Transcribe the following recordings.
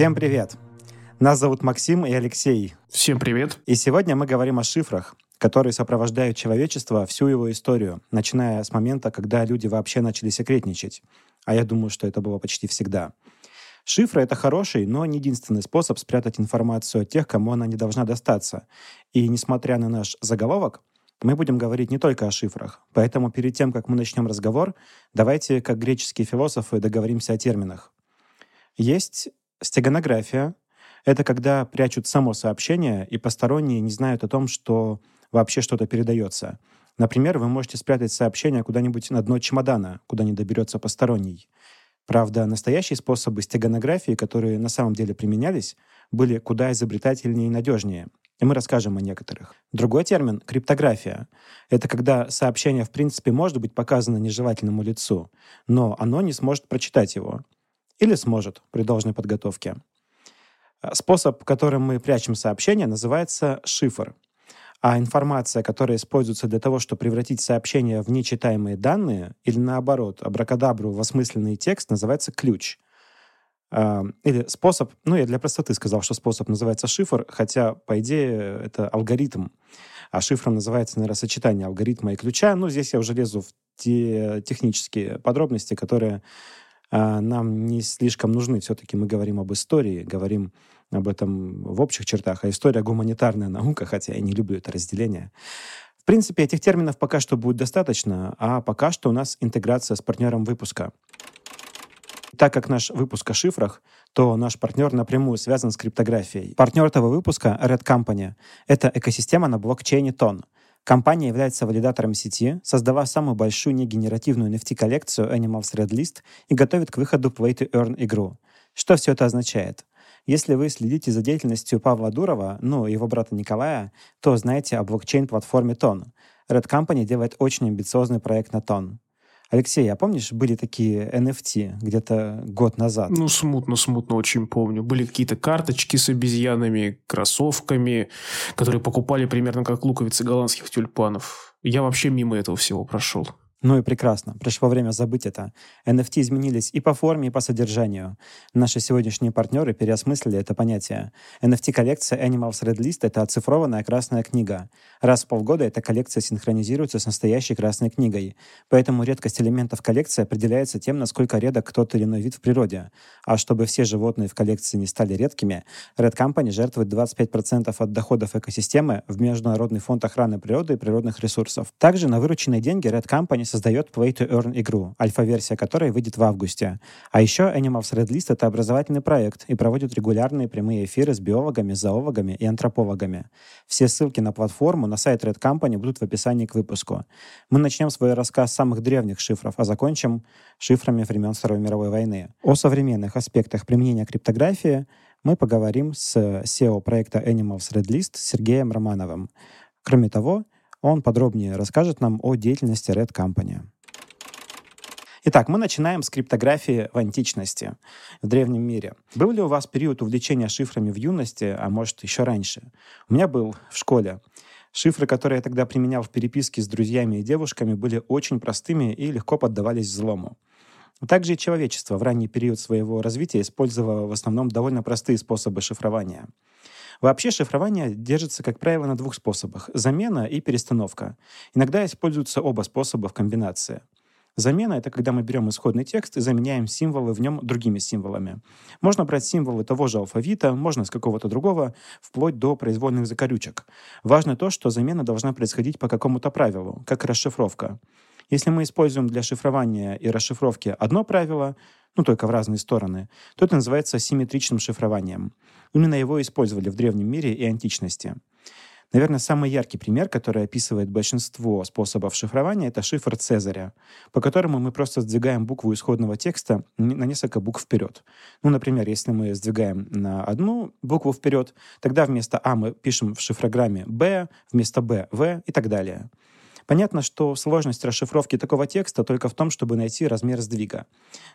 Всем привет! Нас зовут Максим и Алексей. Всем привет! И сегодня мы говорим о шифрах, которые сопровождают человечество всю его историю, начиная с момента, когда люди вообще начали секретничать. А я думаю, что это было почти всегда. Шифры — это хороший, но не единственный способ спрятать информацию от тех, кому она не должна достаться. И несмотря на наш заголовок, мы будем говорить не только о шифрах. Поэтому перед тем, как мы начнем разговор, давайте, как греческие философы, договоримся о терминах. Есть стеганография. Это когда прячут само сообщение, и посторонние не знают о том, что вообще что-то передается. Например, вы можете спрятать сообщение куда-нибудь на дно чемодана, куда не доберется посторонний. Правда, настоящие способы стеганографии, которые на самом деле применялись, были куда изобретательнее и надежнее. И мы расскажем о некоторых. Другой термин — криптография. Это когда сообщение в принципе может быть показано нежелательному лицу, но оно не сможет прочитать его. Или сможет при должной подготовке. Способ, которым мы прячем сообщение, называется шифр — а информация, которая используется для того, чтобы превратить сообщение в нечитаемые данные, или наоборот, абракадабру в осмысленный текст, называется ключ. А, или способ, ну, я для простоты сказал, что способ называется шифр, хотя, по идее, это алгоритм. А шифром называется, наверное, сочетание алгоритма и ключа. Ну, здесь я уже лезу в те технические подробности, которые нам не слишком нужны. Все-таки мы говорим об истории, говорим об этом в общих чертах, а история гуманитарная наука, хотя я не люблю это разделение. В принципе, этих терминов пока что будет достаточно, а пока что у нас интеграция с партнером выпуска. Так как наш выпуск о шифрах, то наш партнер напрямую связан с криптографией. Партнер этого выпуска — Red Company. Это экосистема на блокчейне Тон. Компания является валидатором сети, создавая самую большую негенеративную NFT-коллекцию Animals Red List и готовит к выходу Play to Earn игру. Что все это означает? Если вы следите за деятельностью Павла Дурова, ну, его брата Николая, то знаете о блокчейн-платформе Тон. Red Company делает очень амбициозный проект на Тон. Алексей, а помнишь, были такие NFT где-то год назад? Ну, смутно, смутно очень помню. Были какие-то карточки с обезьянами, кроссовками, которые покупали примерно как луковицы голландских тюльпанов. Я вообще мимо этого всего прошел. Ну и прекрасно. Пришло время забыть это. NFT изменились и по форме, и по содержанию. Наши сегодняшние партнеры переосмыслили это понятие. NFT-коллекция Animals Red List — это оцифрованная красная книга. Раз в полгода эта коллекция синхронизируется с настоящей красной книгой. Поэтому редкость элементов коллекции определяется тем, насколько редок тот или иной вид в природе. А чтобы все животные в коллекции не стали редкими, Red Company жертвует 25% от доходов экосистемы в Международный фонд охраны природы и природных ресурсов. Также на вырученные деньги Red Company создает Play to Earn игру, альфа-версия которой выйдет в августе. А еще Animals Red List — это образовательный проект и проводит регулярные прямые эфиры с биологами, зоологами и антропологами. Все ссылки на платформу, на сайт Red Company будут в описании к выпуску. Мы начнем свой рассказ с самых древних шифров, а закончим шифрами времен Второй мировой войны. О современных аспектах применения криптографии мы поговорим с SEO проекта Animals Red List Сергеем Романовым. Кроме того, он подробнее расскажет нам о деятельности Red Company. Итак, мы начинаем с криптографии в античности, в древнем мире. Был ли у вас период увлечения шифрами в юности, а может еще раньше? У меня был в школе. Шифры, которые я тогда применял в переписке с друзьями и девушками, были очень простыми и легко поддавались взлому. Также и человечество в ранний период своего развития использовало в основном довольно простые способы шифрования — Вообще шифрование держится, как правило, на двух способах — замена и перестановка. Иногда используются оба способа в комбинации. Замена — это когда мы берем исходный текст и заменяем символы в нем другими символами. Можно брать символы того же алфавита, можно с какого-то другого, вплоть до произвольных закорючек. Важно то, что замена должна происходить по какому-то правилу, как расшифровка. Если мы используем для шифрования и расшифровки одно правило, ну только в разные стороны, то это называется симметричным шифрованием. Именно его использовали в древнем мире и античности. Наверное, самый яркий пример, который описывает большинство способов шифрования, это шифр Цезаря, по которому мы просто сдвигаем букву исходного текста на несколько букв вперед. Ну, например, если мы сдвигаем на одну букву вперед, тогда вместо А мы пишем в шифрограмме Б, вместо Б — В и так далее. Понятно, что сложность расшифровки такого текста только в том, чтобы найти размер сдвига.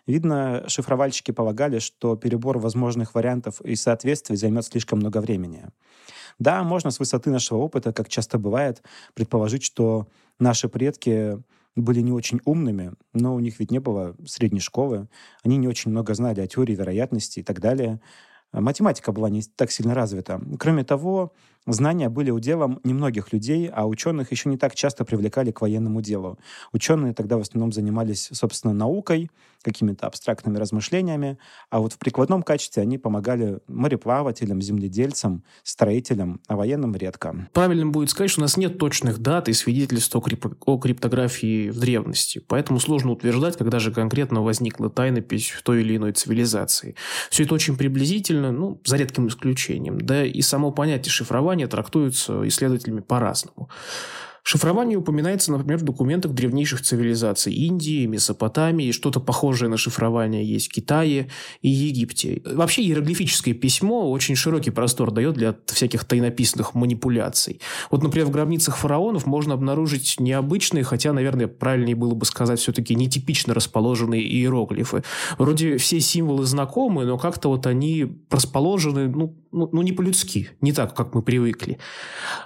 Видно, шифровальщики полагали, что перебор возможных вариантов и соответствий займет слишком много времени. Да, можно с высоты нашего опыта, как часто бывает, предположить, что наши предки были не очень умными, но у них ведь не было средней школы, они не очень много знали о теории вероятности и так далее. математика была не так сильно развита. Кроме того, Знания были уделом немногих людей, а ученых еще не так часто привлекали к военному делу. Ученые тогда в основном занимались, собственно, наукой, какими-то абстрактными размышлениями, а вот в прикладном качестве они помогали мореплавателям, земледельцам, строителям, а военным редко. Правильно будет сказать, что у нас нет точных дат и свидетельств о, крип... о криптографии в древности, поэтому сложно утверждать, когда же конкретно возникла тайнопись в той или иной цивилизации. Все это очень приблизительно, ну, за редким исключением. Да и само понятие шифрования шифрование трактуется исследователями по-разному. Шифрование упоминается, например, в документах древнейших цивилизаций Индии, Месопотамии, что-то похожее на шифрование есть в Китае и Египте. Вообще иероглифическое письмо очень широкий простор дает для всяких тайнописных манипуляций. Вот, например, в гробницах фараонов можно обнаружить необычные, хотя, наверное, правильнее было бы сказать все-таки нетипично расположенные иероглифы. Вроде все символы знакомы, но как-то вот они расположены, ну, ну, ну не по-людски, не так, как мы привыкли.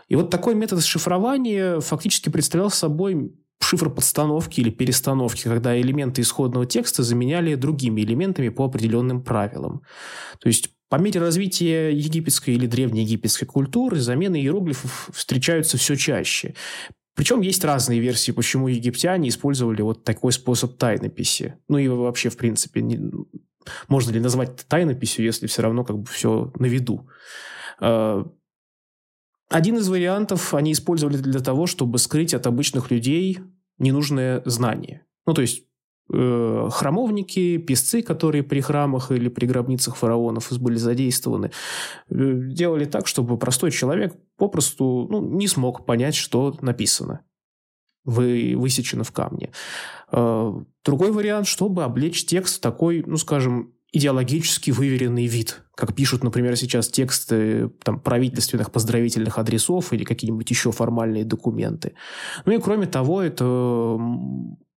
И вот такой метод шифрования фактически представлял собой шифр подстановки или перестановки, когда элементы исходного текста заменяли другими элементами по определенным правилам. То есть по мере развития египетской или древнеегипетской культуры замены иероглифов встречаются все чаще. Причем есть разные версии, почему египтяне использовали вот такой способ тайнописи. Ну и вообще, в принципе, не, можно ли назвать это тайнописью, если все равно как бы все на виду. Один из вариантов они использовали для того, чтобы скрыть от обычных людей ненужное знание. Ну, то есть э, храмовники, писцы, которые при храмах или при гробницах фараонов были задействованы, э, делали так, чтобы простой человек попросту ну, не смог понять, что написано вы, высечено в камне. Э, другой вариант, чтобы облечь текст в такой, ну, скажем, идеологически выверенный вид. Как пишут, например, сейчас тексты там, правительственных поздравительных адресов или какие-нибудь еще формальные документы. Ну и кроме того, это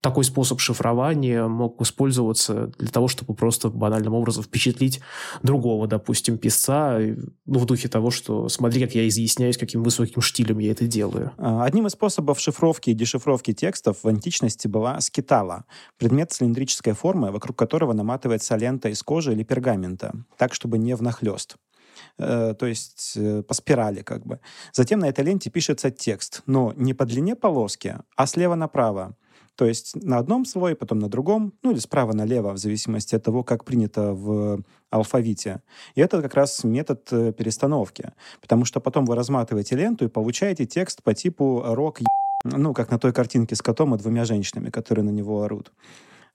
такой способ шифрования мог использоваться для того, чтобы просто банальным образом впечатлить другого, допустим, писца, ну, в духе того, что смотри, как я изъясняюсь, каким высоким штилем я это делаю. А, одним из способов шифровки и дешифровки текстов в античности была скитала, предмет цилиндрической формы, вокруг которого наматывается лента из кожи или пергамента, так, чтобы не внахлёст э, то есть э, по спирали как бы. Затем на этой ленте пишется текст, но не по длине полоски, а слева направо. То есть на одном слое, потом на другом, ну или справа налево, в зависимости от того, как принято в алфавите. И это как раз метод э, перестановки. Потому что потом вы разматываете ленту и получаете текст по типу «рок ну, как на той картинке с котом и двумя женщинами, которые на него орут.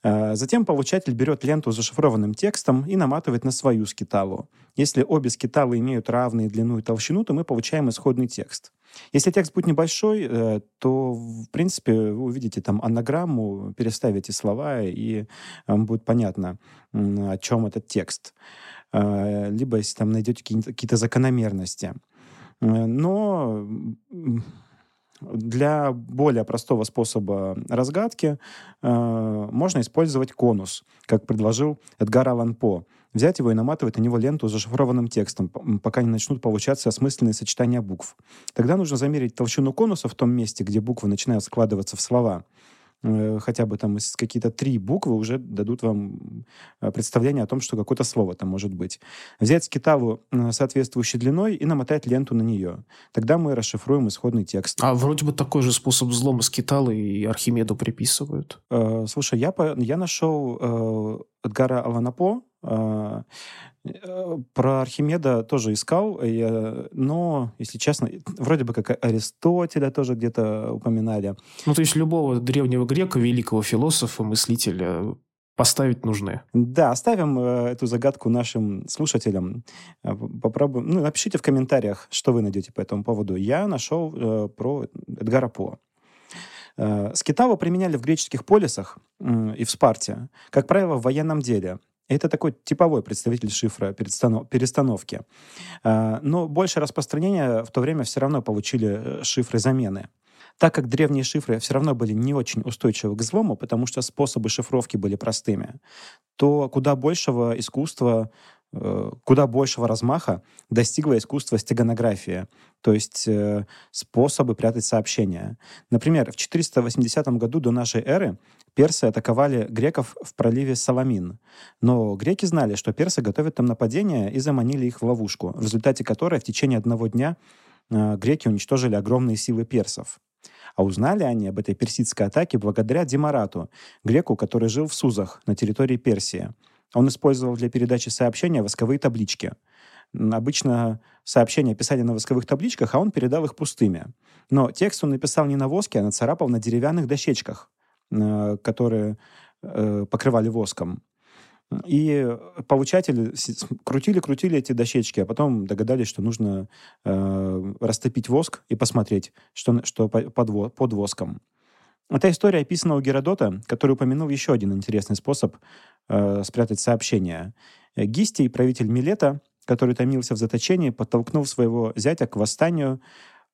Э, затем получатель берет ленту с зашифрованным текстом и наматывает на свою скиталу. Если обе скиталы имеют равные длину и толщину, то мы получаем исходный текст. Если текст будет небольшой, э, то, в принципе, вы увидите там анаграмму, переставите слова, и вам будет понятно, о чем этот текст. Э, либо если там найдете какие-то закономерности. Но для более простого способа разгадки э, можно использовать конус, как предложил Эдгар Аллан По. Взять его и наматывать на него ленту с зашифрованным текстом, пока не начнут получаться осмысленные сочетания букв. Тогда нужно замерить толщину конуса в том месте, где буквы начинают складываться в слова. Э, хотя бы там какие-то три буквы уже дадут вам э, представление о том, что какое-то слово там может быть. Взять скиталу э, соответствующей длиной и намотать ленту на нее. Тогда мы расшифруем исходный текст. А вроде бы такой же способ взлома скиталы и Архимеду приписывают. Слушай, я, я нашел Эдгара Аланапо, Э, про Архимеда тоже искал, но, если честно, вроде бы как Аристотеля тоже где-то упоминали. Ну, то есть любого древнего грека, великого философа, мыслителя поставить нужны. Да, оставим э, эту загадку нашим слушателям. Э, попробуем. Ну, напишите в комментариях, что вы найдете по этому поводу. Я нашел э, про Эдгара По. Э, скитаву применяли в греческих полисах э, и в Спарте, как правило, в военном деле. Это такой типовой представитель шифра перестановки. А, но больше распространения в то время все равно получили э, шифры замены. Так как древние шифры все равно были не очень устойчивы к взлому, потому что способы шифровки были простыми, то куда большего искусства куда большего размаха достигло искусство стеганографии, то есть э, способы прятать сообщения. Например, в 480 году до нашей эры персы атаковали греков в проливе Саламин. Но греки знали, что персы готовят там нападение и заманили их в ловушку, в результате которой в течение одного дня э, греки уничтожили огромные силы персов. А узнали они об этой персидской атаке благодаря Демарату, греку, который жил в Сузах на территории Персии. Он использовал для передачи сообщения восковые таблички. Обычно сообщения писали на восковых табличках, а он передал их пустыми. Но текст он написал не на воске, а нацарапал на деревянных дощечках, э, которые э, покрывали воском. И получатели крутили-крутили эти дощечки, а потом догадались, что нужно э, растопить воск и посмотреть, что, что под, под воском. Эта история описана у Геродота, который упомянул еще один интересный способ э, спрятать сообщение. Гистий, правитель Милета, который томился в заточении, подтолкнул своего зятя к восстанию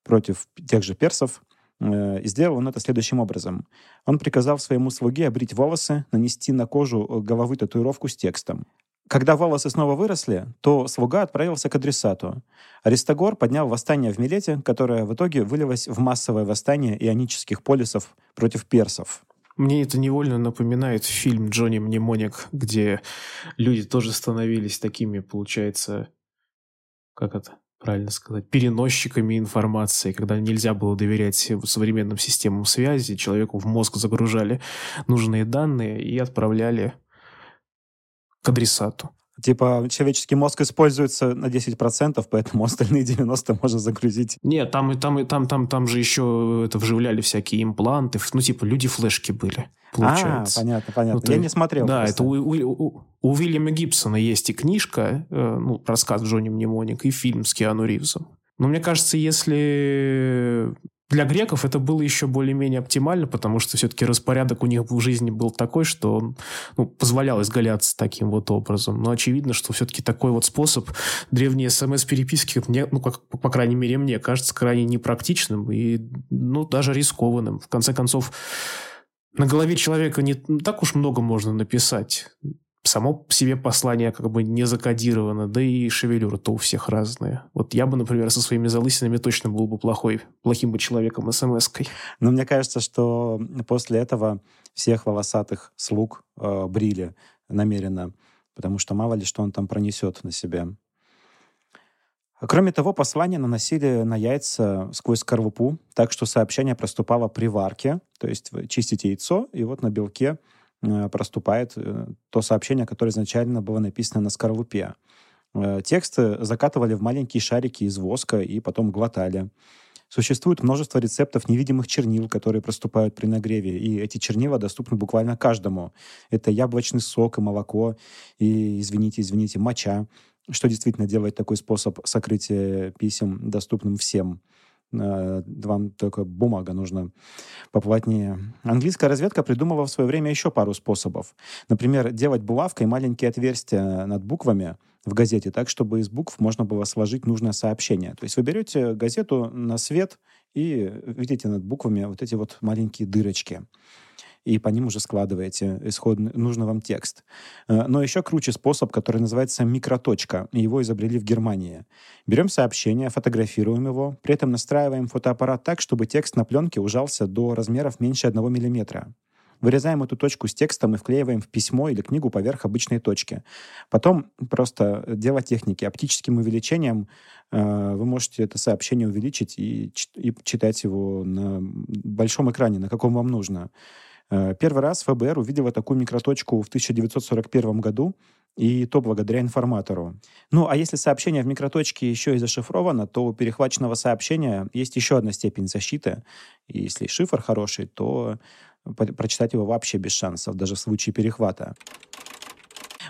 против тех же персов – Э, и сделал он это следующим образом. Он приказал своему слуге обрить волосы, нанести на кожу э, головы татуировку с текстом. Когда волосы снова выросли, то слуга отправился к адресату. Аристогор поднял восстание в Милете, которое в итоге вылилось в массовое восстание ионических полисов против персов. Мне это невольно напоминает фильм Джонни Мнемоник, где люди тоже становились такими, получается, как это, правильно сказать, переносчиками информации, когда нельзя было доверять современным системам связи, человеку в мозг загружали нужные данные и отправляли к адресату. Типа человеческий мозг используется на 10%, поэтому остальные 90% можно загрузить. Нет, там и там и там, там, там же еще это вживляли всякие импланты. Ну, типа, люди флешки были, получается. А, понятно, понятно. Ну, Я не смотрел. Да, просто. это у, у, у, у Уильяма Гибсона есть и книжка, э, ну, рассказ Джонни Мнемоник, и фильм с Киану Ривзом. Но мне кажется, если для греков это было еще более-менее оптимально, потому что все-таки распорядок у них в жизни был такой, что он ну, позволял изгаляться таким вот образом. Но очевидно, что все-таки такой вот способ древней смс-переписки, мне, ну, как, по крайней мере, мне кажется крайне непрактичным и ну, даже рискованным. В конце концов, на голове человека не так уж много можно написать само себе послание как бы не закодировано, да и шевелюра-то у всех разная. Вот я бы, например, со своими залысинами точно был бы плохой, плохим бы человеком смс-кой. Но мне кажется, что после этого всех волосатых слуг э, брили намеренно, потому что мало ли что он там пронесет на себе. Кроме того, послание наносили на яйца сквозь скорлупу, так что сообщение проступало при варке, то есть чистите яйцо, и вот на белке проступает э, то сообщение, которое изначально было написано на скорлупе. Э, тексты закатывали в маленькие шарики из воска и потом глотали. Существует множество рецептов невидимых чернил, которые проступают при нагреве, и эти чернила доступны буквально каждому. Это яблочный сок и молоко, и, извините, извините, моча, что действительно делает такой способ сокрытия писем доступным всем. Э, вам только бумага нужна поплотнее. Английская разведка придумала в свое время еще пару способов. Например, делать булавкой маленькие отверстия над буквами в газете так, чтобы из букв можно было сложить нужное сообщение. То есть вы берете газету на свет и видите над буквами вот эти вот маленькие дырочки и по ним уже складываете исходный, нужный вам текст. Э, но еще круче способ, который называется микроточка. Его изобрели в Германии. Берем сообщение, фотографируем его, при этом настраиваем фотоаппарат так, чтобы текст на пленке ужался до размеров меньше 1 миллиметра. Вырезаем эту точку с текстом и вклеиваем в письмо или книгу поверх обычной точки. Потом просто дело техники. Оптическим увеличением э, вы можете это сообщение увеличить и, и читать его на большом экране, на каком вам нужно. Э, первый раз ФБР увидела такую микроточку в 1941 году, и то благодаря информатору. Ну, а если сообщение в микроточке еще и зашифровано, то у перехваченного сообщения есть еще одна степень защиты. И если шифр хороший, то прочитать его вообще без шансов, даже в случае перехвата.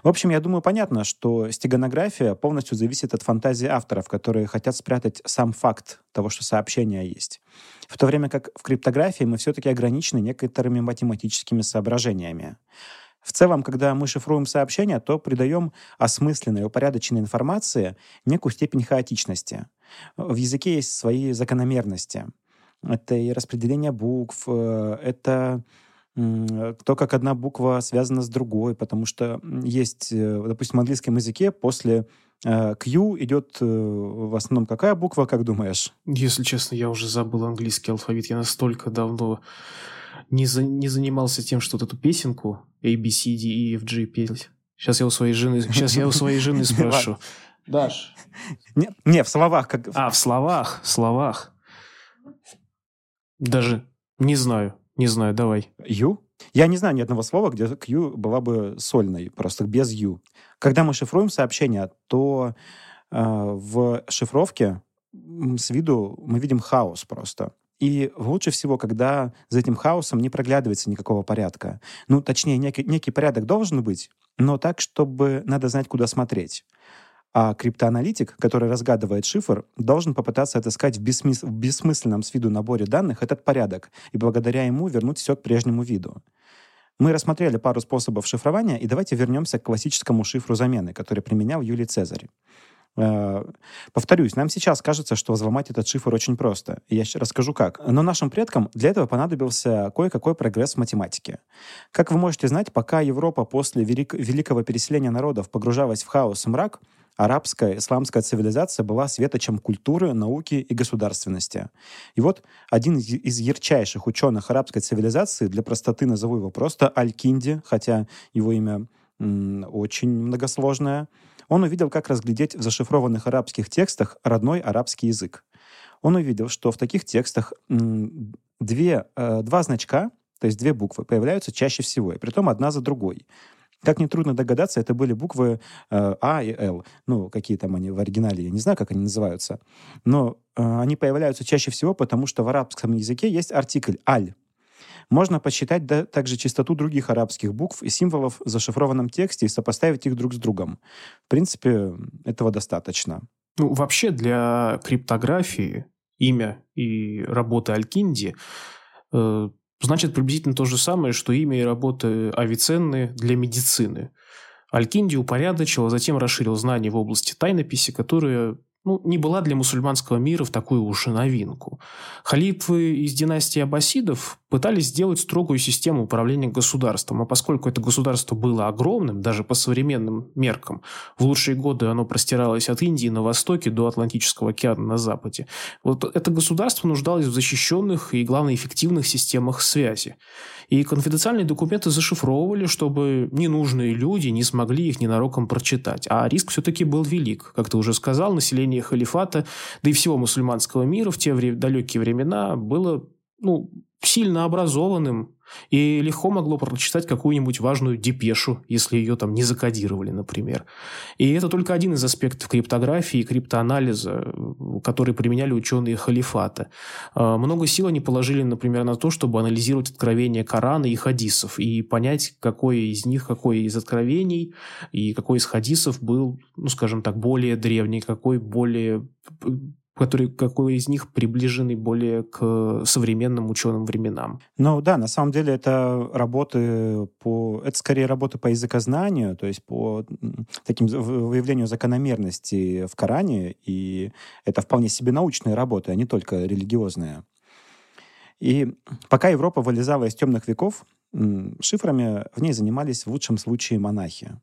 В общем, я думаю, понятно, что стеганография полностью зависит от фантазии авторов, которые хотят спрятать сам факт того, что сообщение есть. В то время как в криптографии мы все-таки ограничены некоторыми математическими соображениями. В целом, когда мы шифруем сообщения, то придаем осмысленной, упорядоченной информации некую степень хаотичности. В языке есть свои закономерности. Это и распределение букв, э, это то, как одна буква связана с другой, потому что есть, э, допустим, в английском языке после э, Q идет э, в основном какая буква, как думаешь? Если честно, я уже забыл английский алфавит. Я настолько давно не, за, не занимался тем, что вот эту песенку A, B, C, D, E, F, G петь. Сейчас я у своей жены, сейчас я у своей жены спрошу. Даш. Не, не, в словах. Как... А, в словах, в словах. Даже не знаю, не знаю, давай. Ю? Я не знаю ни одного слова, где Q была бы сольной, просто без Ю. Когда мы шифруем сообщение, то э, в шифровке с виду мы видим хаос просто. И лучше всего, когда за этим хаосом не проглядывается никакого порядка. Ну, точнее, некий, некий порядок должен быть, но так, чтобы надо знать, куда смотреть. А криптоаналитик, который разгадывает шифр, должен попытаться отыскать в, бессмыс... в бессмысленном с виду наборе данных этот порядок и благодаря ему вернуть все к прежнему виду. Мы рассмотрели пару способов шифрования, и давайте вернемся к классическому шифру замены, который применял Юлий Цезарь. Э, повторюсь, нам сейчас кажется, что взломать этот шифр очень просто. Я расскажу как. Но нашим предкам для этого понадобился кое-какой прогресс в математике. Как вы можете знать, пока Европа после велик великого переселения народов погружалась в хаос и мрак, арабская исламская цивилизация была светочем культуры, науки и государственности. И вот один из ярчайших ученых арабской цивилизации, для простоты назову его просто Аль-Кинди, хотя его имя очень многосложное, он увидел, как разглядеть в зашифрованных арабских текстах родной арабский язык. Он увидел, что в таких текстах две, э, два значка, то есть две буквы, появляются чаще всего, и притом одна за другой. Как нетрудно догадаться, это были буквы э, А и Л. Ну, какие там они в оригинале, я не знаю, как они называются. Но э, они появляются чаще всего, потому что в арабском языке есть артикль «аль». Можно посчитать да, также частоту других арабских букв и символов в зашифрованном тексте и сопоставить их друг с другом. В принципе, этого достаточно. Ну, вообще для криптографии имя и работа Алькинди э, значит приблизительно то же самое, что имя и работы Авиценны для медицины. Алькинди упорядочил, а затем расширил знания в области тайнописи, которые ну, не была для мусульманского мира в такую уж и новинку. Халифы из династии аббасидов пытались сделать строгую систему управления государством, а поскольку это государство было огромным, даже по современным меркам, в лучшие годы оно простиралось от Индии на востоке до Атлантического океана на западе, вот это государство нуждалось в защищенных и, главное, эффективных системах связи. И конфиденциальные документы зашифровывали, чтобы ненужные люди не смогли их ненароком прочитать. А риск все-таки был велик. Как ты уже сказал, население халифата, да и всего мусульманского мира в те далекие времена было ну, сильно образованным, и легко могло прочитать какую-нибудь важную депешу, если ее там не закодировали, например. И это только один из аспектов криптографии и криптоанализа, который применяли ученые халифата. Много сил они положили, например, на то, чтобы анализировать откровения Корана и хадисов и понять, какое из них, какое из откровений и какой из хадисов был, ну, скажем так, более древний, какой более который, какой из них приближенный более к современным ученым временам. Ну да, на самом деле это работы по... Это скорее работы по языкознанию, то есть по таким выявлению закономерностей в Коране, и это вполне себе научные работы, а не только религиозные. И пока Европа вылезала из темных веков, шифрами в ней занимались в лучшем случае монахи.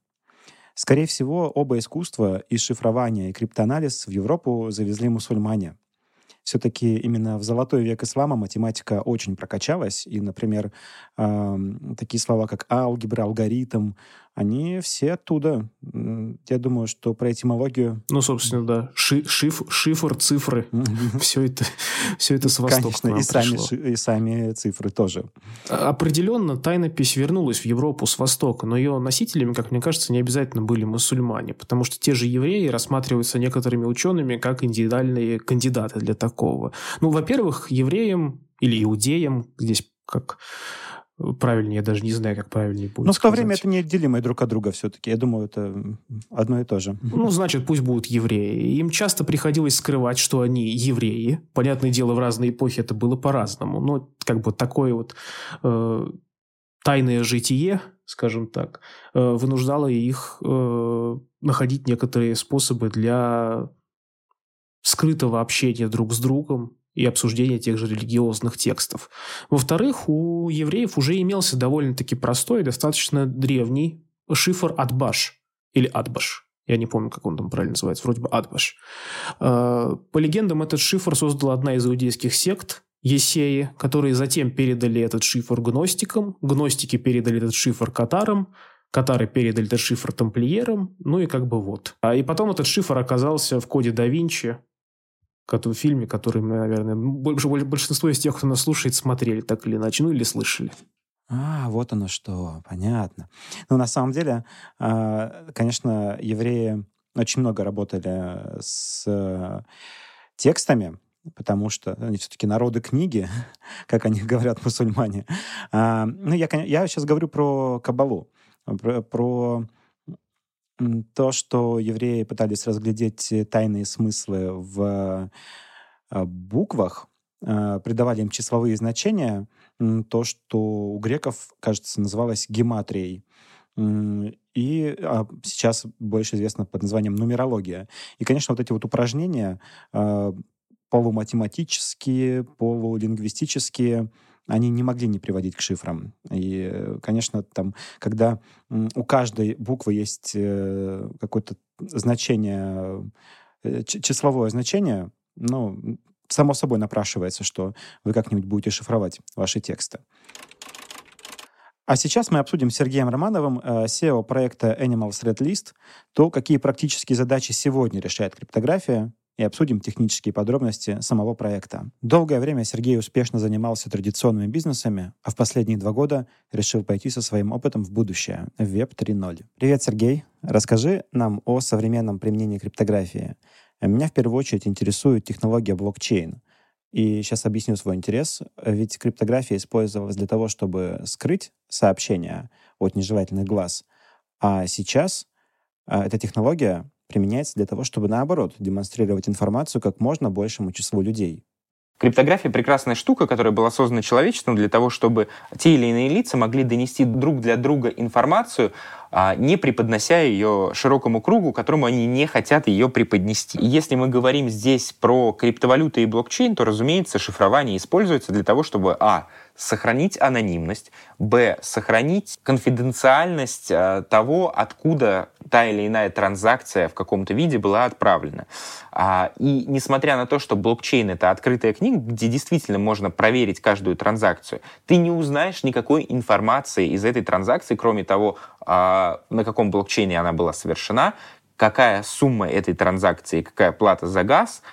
Скорее всего, оба искусства, и шифрование, и криптоанализ в Европу завезли мусульмане. Все-таки именно в золотой век ислама математика очень прокачалась, и, например, э, такие слова, как алгебра, алгоритм, они все оттуда. Я думаю, что про этимологию... Ну, собственно, да. Ши шиф шифр, цифры. все, это, все это с Востока Конечно, и сами, и сами цифры тоже. А, определенно, тайнопись вернулась в Европу с Востока, но ее носителями, как мне кажется, не обязательно были мусульмане, потому что те же евреи рассматриваются некоторыми учеными как индивидуальные кандидаты для такого. Ну, во-первых, евреям или иудеям, здесь как правильнее, я даже не знаю, как правильнее будет. Но в то время это неотделимые друг от друга все-таки. Я думаю, это одно и то же. Ну, значит, пусть будут евреи. Им часто приходилось скрывать, что они евреи. Понятное дело, в разные эпохи это было по-разному. Но как бы такое вот э, тайное житие, скажем так, э, вынуждало их э, находить некоторые способы для скрытого общения друг с другом, и обсуждение тех же религиозных текстов. Во-вторых, у евреев уже имелся довольно-таки простой достаточно древний шифр Адбаш или Адбаш. Я не помню, как он там правильно называется, вроде бы Адбаш. А, по легендам, этот шифр создала одна из иудейских сект, Есеи, которые затем передали этот шифр гностикам, гностики передали этот шифр катарам, катары передали этот шифр тамплиерам, ну и как бы вот. А и потом этот шифр оказался в коде да Винчи, в фильме, который мы, наверное, большинство из тех, кто нас слушает, смотрели так или иначе, ну или слышали. А, вот оно что, понятно. Ну, на самом деле, а, конечно, евреи очень много работали с текстами, потому что они все-таки народы книги, как они говорят мусульмане. А, ну, я, я сейчас говорю про Кабалу, про, про то, что евреи пытались разглядеть тайные смыслы в а, буквах, а, придавали им числовые значения, то, что у греков, кажется, называлось гематрией. И а, сейчас больше известно под названием нумерология. И, конечно, вот эти вот упражнения полуматематические, полулингвистические, они не могли не приводить к шифрам. И, конечно, там, когда у каждой буквы есть э, какое-то значение, э, числовое значение, ну, само собой напрашивается, что вы как-нибудь будете шифровать ваши тексты. А сейчас мы обсудим с Сергеем Романовым, SEO э, проекта Animals Red List, то, какие практические задачи сегодня решает криптография, и обсудим технические подробности самого проекта. Долгое время Сергей успешно занимался традиционными бизнесами, а в последние два года решил пойти со своим опытом в будущее, в Web 3.0. Привет, Сергей. Расскажи нам о современном применении криптографии. Меня в первую очередь интересует технология блокчейн. И сейчас объясню свой интерес. Ведь криптография использовалась для того, чтобы скрыть сообщения от нежелательных глаз. А сейчас а, эта технология применяется для того, чтобы, наоборот, демонстрировать информацию как можно большему числу людей. Криптография — прекрасная штука, которая была создана человечеством для того, чтобы те или иные лица могли донести друг для друга информацию, а, не преподнося ее широкому кругу, которому они не хотят ее преподнести. И если мы говорим здесь про криптовалюты и блокчейн, то, разумеется, шифрование используется для того, чтобы, а, сохранить анонимность, б, сохранить конфиденциальность э, того, откуда та или иная транзакция в каком-то виде была отправлена. А, и несмотря на то, что блокчейн — это открытая книга, где действительно можно проверить каждую транзакцию, ты не узнаешь никакой информации из этой транзакции, кроме того, а, на каком блокчейне она была совершена, какая сумма этой транзакции, какая плата за газ —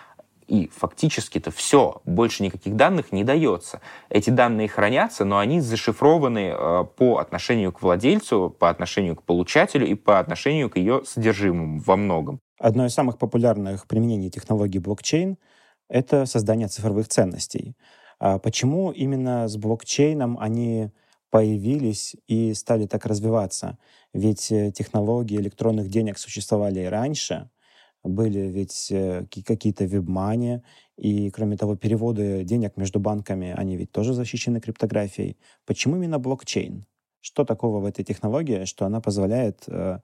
и фактически-то все, больше никаких данных не дается. Эти данные хранятся, но они зашифрованы э, по отношению к владельцу, по отношению к получателю и по отношению к ее содержимому во многом. Одно из самых популярных применений технологии блокчейн — это создание цифровых ценностей. А почему именно с блокчейном они появились и стали так развиваться? Ведь э, технологии электронных денег существовали и раньше — были ведь э, какие-то вебмани, и, кроме того, переводы денег между банками, они ведь тоже защищены криптографией. Почему именно блокчейн? Что такого в этой технологии, что она позволяет э,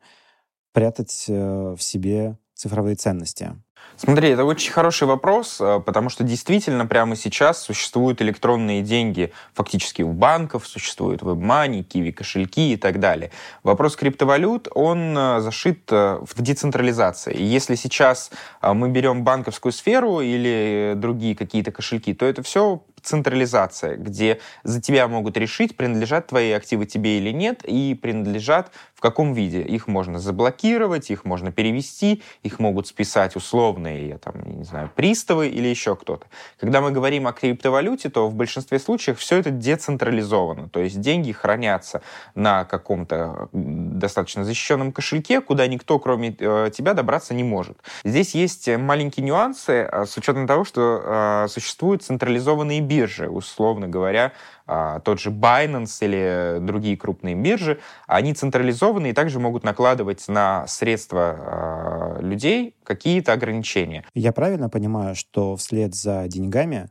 прятать э, в себе цифровые ценности? Смотри, это очень хороший вопрос, э, потому что действительно прямо сейчас существуют электронные деньги фактически у банков, существуют WebMoney, Kiwi кошельки и так далее. Вопрос криптовалют, он э, зашит э, в децентрализации. Если сейчас мы берем банковскую сферу или другие какие-то кошельки, то это все централизация, где за тебя могут решить, принадлежат твои активы тебе или нет, и принадлежат в каком виде. Их можно заблокировать, их можно перевести, их могут списать условные, там, не знаю, приставы или еще кто-то. Когда мы говорим о криптовалюте, то в большинстве случаев все это децентрализовано, то есть деньги хранятся на каком-то достаточно защищенном кошельке, куда никто, кроме э, тебя, добраться не может. Здесь есть маленькие нюансы э, с учетом того, что э, существуют централизованные биржи, биржи, условно говоря, а, тот же Binance или другие крупные биржи, они централизованы и также могут накладывать на средства а, людей какие-то ограничения. Я правильно понимаю, что вслед за деньгами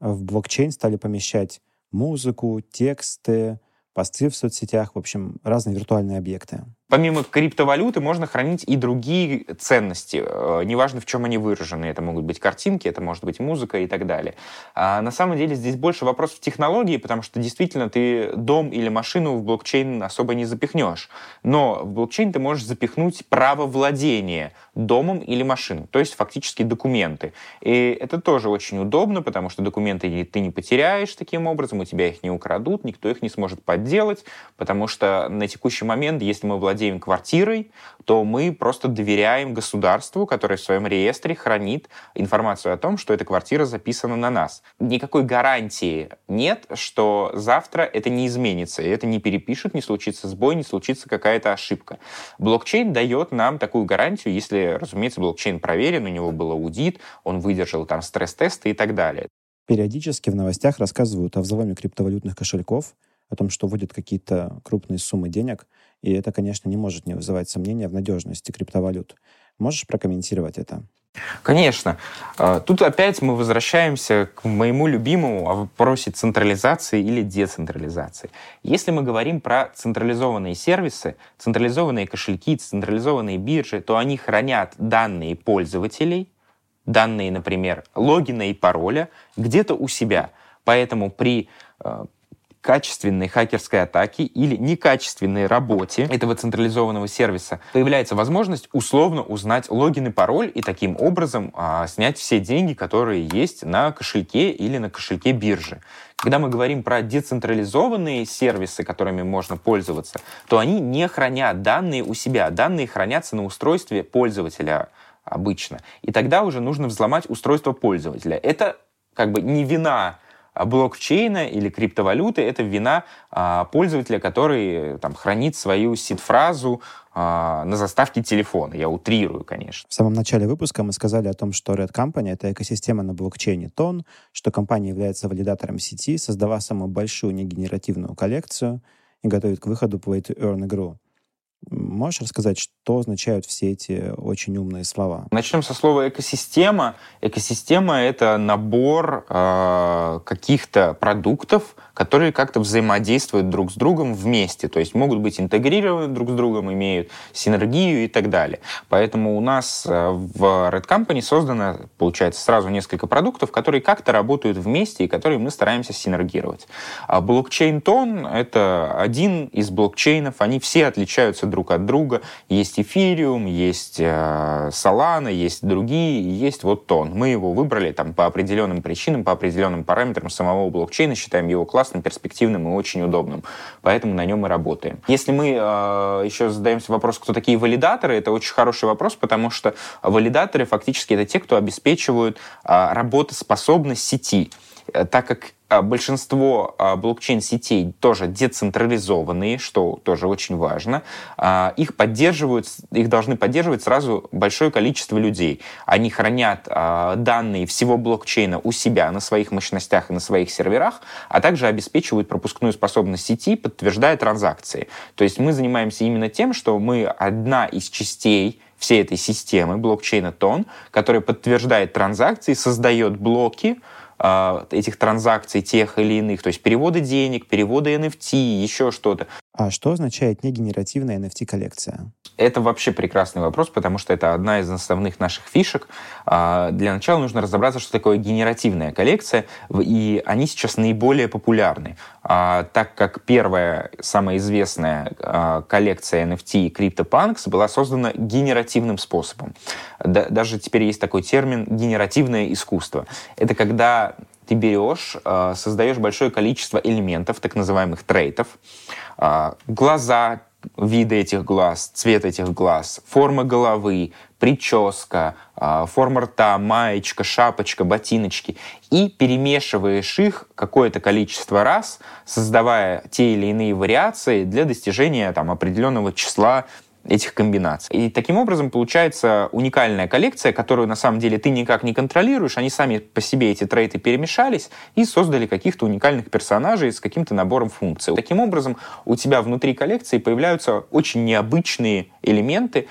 в блокчейн стали помещать музыку, тексты, посты в соцсетях, в общем, разные виртуальные объекты. Помимо криптовалюты можно хранить и другие ценности, э, неважно в чем они выражены. Это могут быть картинки, это может быть музыка и так далее. А на самом деле здесь больше вопрос в технологии, потому что действительно ты дом или машину в блокчейн особо не запихнешь. Но в блокчейн ты можешь запихнуть право владения домом или машиной, то есть фактически документы. И это тоже очень удобно, потому что документы ты не потеряешь таким образом, у тебя их не украдут, никто их не сможет подделать, потому что на текущий момент, если мы владеем квартирой, то мы просто доверяем государству, которое в своем реестре хранит информацию о том, что эта квартира записана на нас. Никакой гарантии нет, что завтра это не изменится, это не перепишут, не случится сбой, не случится какая-то ошибка. Блокчейн дает нам такую гарантию, если, разумеется, блокчейн проверен, у него был аудит, он выдержал там стресс-тесты и так далее. Периодически в новостях рассказывают о взломе криптовалютных кошельков, о том, что вводят какие-то крупные суммы денег, и это, конечно, не может не вызывать сомнения в надежности криптовалют. Можешь прокомментировать это? Конечно. А, тут опять мы возвращаемся к моему любимому вопросе централизации или децентрализации. Если мы говорим про централизованные сервисы, централизованные кошельки, централизованные биржи, то они хранят данные пользователей, данные, например, логина и пароля где-то у себя. Поэтому при а, качественной хакерской атаки или некачественной работе этого централизованного сервиса появляется возможность условно узнать логин и пароль и таким образом а, снять все деньги, которые есть на кошельке или на кошельке биржи. Когда мы говорим про децентрализованные сервисы, которыми можно пользоваться, то они не хранят данные у себя. Данные хранятся на устройстве пользователя обычно. И тогда уже нужно взломать устройство пользователя. Это как бы не вина блокчейна или криптовалюты — это вина а, пользователя, который там, хранит свою сид-фразу а, на заставке телефона. Я утрирую, конечно. В самом начале выпуска мы сказали о том, что Red Company — это экосистема на блокчейне Тон, что компания является валидатором сети, создала самую большую негенеративную коллекцию и готовит к выходу Play to Earn игру. Можешь рассказать, что означают все эти очень умные слова? Начнем со слова экосистема. Экосистема — это набор э, каких-то продуктов, которые как-то взаимодействуют друг с другом вместе, то есть могут быть интегрированы друг с другом, имеют синергию и так далее. Поэтому у нас э, в Red Company создано, получается, сразу несколько продуктов, которые как-то работают вместе и которые мы стараемся синергировать. А блокчейн Тон — это один из блокчейнов, они все отличаются друг от друга. Есть эфириум, есть э, Solana, есть другие, есть вот Тон. Мы его выбрали там по определенным причинам, по определенным параметрам самого блокчейна, считаем его классным, классным, перспективным и очень удобным. Поэтому на нем и работаем. Если мы э, еще задаемся вопрос, кто такие валидаторы, это очень хороший вопрос, потому что валидаторы фактически это те, кто обеспечивают э, работоспособность сети. Э, так как а, большинство а, блокчейн-сетей тоже децентрализованные, что тоже очень важно. А, их поддерживают, их должны поддерживать сразу большое количество людей. Они хранят данные всего блокчейна у себя на своих мощностях и на своих серверах, а также обеспечивают пропускную способность сети, подтверждая транзакции. То есть мы занимаемся именно тем, что мы одна из частей всей этой системы блокчейна Тон, которая подтверждает транзакции, создает блоки, а, этих транзакций тех или иных, то есть переводы денег, переводы NFT, еще что-то. А что означает негенеративная NFT-коллекция? Это вообще прекрасный вопрос, потому что это одна из основных наших фишек. А, для начала нужно разобраться, что такое генеративная коллекция, и они сейчас наиболее популярны, а, так как первая, самая известная а, коллекция NFT CryptoPunks была создана генеративным способом. Даже теперь есть такой термин «генеративное искусство». Это когда ты берешь, создаешь большое количество элементов, так называемых трейтов, а, глаза, виды этих глаз, цвет этих глаз, форма головы, прическа, а, форма рта, маечка, шапочка, ботиночки. И перемешиваешь их какое-то количество раз, создавая те или иные вариации для достижения там, определенного числа этих комбинаций. И таким образом получается уникальная коллекция, которую на самом деле ты никак не контролируешь. Они сами по себе эти трейты перемешались и создали каких-то уникальных персонажей с каким-то набором функций. Таким образом у тебя внутри коллекции появляются очень необычные элементы,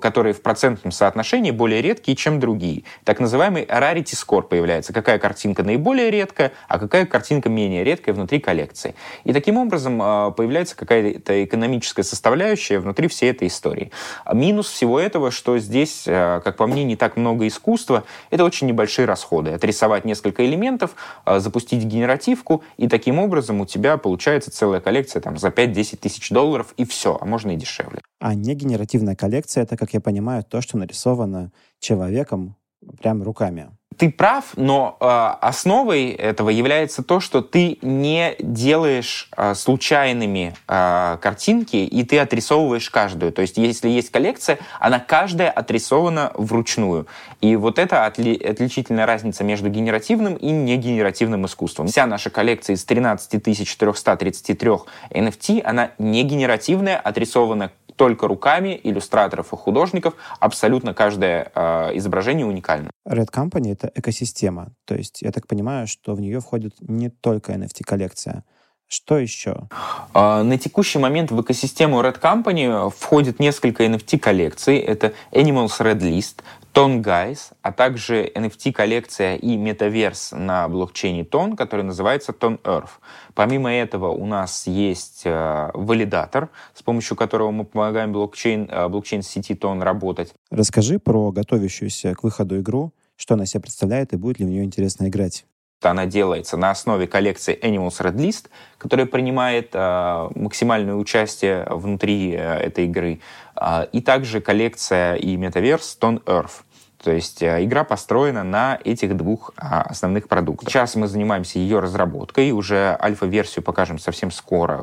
которые в процентном соотношении более редкие, чем другие. Так называемый rarity score появляется. Какая картинка наиболее редкая, а какая картинка менее редкая внутри коллекции. И таким образом а, появляется какая-то экономическая составляющая внутри всей этой истории. Минус всего этого, что здесь, а, как по мне, не так много искусства, это очень небольшие расходы. Отрисовать несколько элементов, запустить генеративку, и таким образом у тебя получается целая коллекция там, за 5-10 тысяч долларов, и все, а можно и дешевле. А не генеративная коллекция — это, как я понимаю, то, что нарисовано человеком прям руками. Ты прав, но э, основой этого является то, что ты не делаешь э, случайными э, картинки, и ты отрисовываешь каждую. То есть, если есть коллекция, она каждая отрисована вручную. И вот это отли отличительная разница между генеративным и негенеративным искусством. Вся наша коллекция из 13 433 NFT, она не генеративная, отрисована только руками иллюстраторов и художников. Абсолютно каждое э, изображение уникально. Red Company — это экосистема. То есть я так понимаю, что в нее входит не только NFT-коллекция. Что еще? А, на текущий момент в экосистему Red Company входит несколько NFT-коллекций. Это Animals Red List, Ton Guys, а также NFT-коллекция и метаверс на блокчейне Ton, который называется Ton Earth. Помимо этого у нас есть э, валидатор, с помощью которого мы помогаем блокчейн, э, блокчейн-сети Ton работать. Расскажи про готовящуюся к выходу игру, что она себя представляет и будет ли в нее интересно играть. Она делается на основе коллекции Animals Red List, которая принимает э, максимальное участие внутри э, этой игры, э, и также коллекция и метаверс Stone Earth. То есть э, игра построена на этих двух а, основных продуктах. Сейчас мы занимаемся ее разработкой, уже альфа-версию покажем совсем скоро,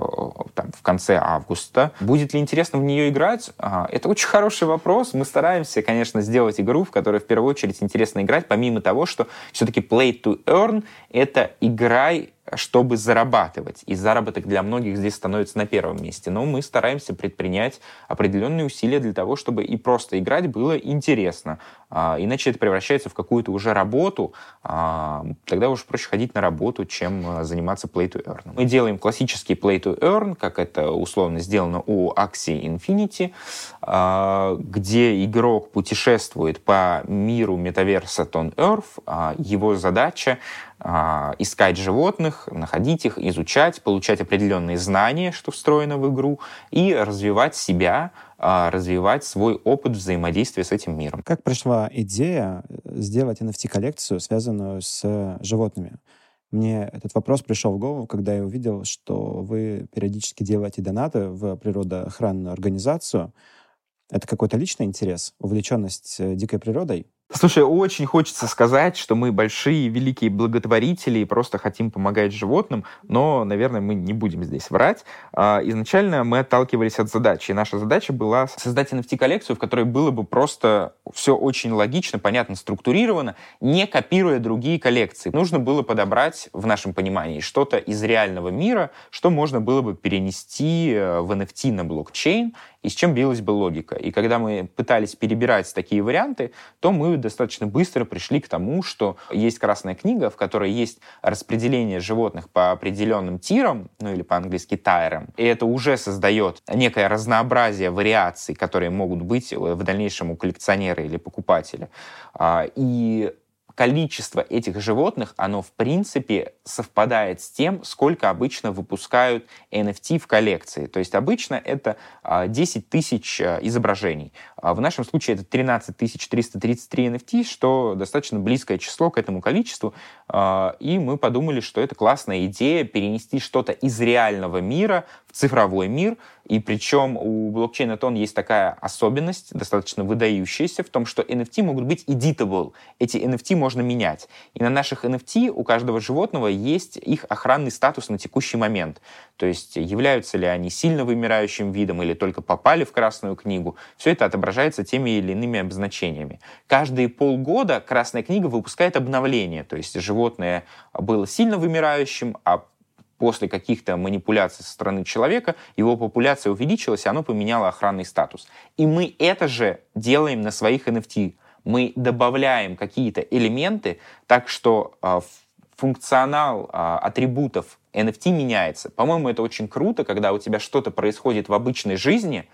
там, в конце августа. Будет ли интересно в нее играть? А, это очень хороший вопрос. Мы стараемся, конечно, сделать игру, в которой в первую очередь интересно играть, помимо того, что все-таки play to earn — это играй чтобы зарабатывать. И заработок для многих здесь становится на первом месте. Но мы стараемся предпринять определенные усилия для того, чтобы и просто играть было интересно. А, иначе это превращается в какую-то уже работу. А, тогда уж проще ходить на работу, чем а, заниматься play to earn. Мы делаем классический play to earn, как это условно сделано у Axie Infinity, где игрок путешествует по миру метаверса Ton Earth. Его задача а, искать животных, находить их, изучать, получать определенные знания, что встроено в игру, и развивать себя, а, развивать свой опыт взаимодействия с этим миром. Как пришла идея сделать NFT-коллекцию, связанную с животными? Мне этот вопрос пришел в голову, когда я увидел, что вы периодически делаете донаты в природоохранную организацию. Это какой-то личный интерес, увлеченность э, дикой природой? Слушай, очень хочется сказать, что мы большие, великие благотворители и просто хотим помогать животным, но, наверное, мы не будем здесь врать. А, изначально мы отталкивались от задачи. И наша задача была создать NFT-коллекцию, в которой было бы просто все очень логично, понятно, структурировано, не копируя другие коллекции. Нужно было подобрать, в нашем понимании, что-то из реального мира, что можно было бы перенести э, в NFT на блокчейн, и с чем билась бы логика. И когда мы пытались перебирать такие варианты, то мы достаточно быстро пришли к тому, что есть красная книга, в которой есть распределение животных по определенным тирам, ну или по-английски тайрам, и это уже создает некое разнообразие вариаций, которые могут быть в дальнейшем у коллекционера или покупателя. А, и количество этих животных, оно в принципе совпадает с тем, сколько обычно выпускают NFT в коллекции. То есть обычно это 10 а, тысяч а, изображений. А в нашем случае это 13 333 NFT, что достаточно близкое число к этому количеству. И мы подумали, что это классная идея перенести что-то из реального мира в цифровой мир. И причем у блокчейна Тон есть такая особенность, достаточно выдающаяся, в том, что NFT могут быть editable. Эти NFT можно менять. И на наших NFT у каждого животного есть их охранный статус на текущий момент. То есть являются ли они сильно вымирающим видом или только попали в Красную книгу. Все это отображается теми или иными обозначениями. Каждые полгода Красная книга выпускает обновление. То есть животное было сильно вымирающим, а после каких-то манипуляций со стороны человека его популяция увеличилась, и оно поменяло охранный статус. И мы это же делаем на своих NFT. Мы добавляем какие-то элементы, так что э, функционал э, атрибутов NFT меняется. По-моему, это очень круто, когда у тебя что-то происходит в обычной жизни,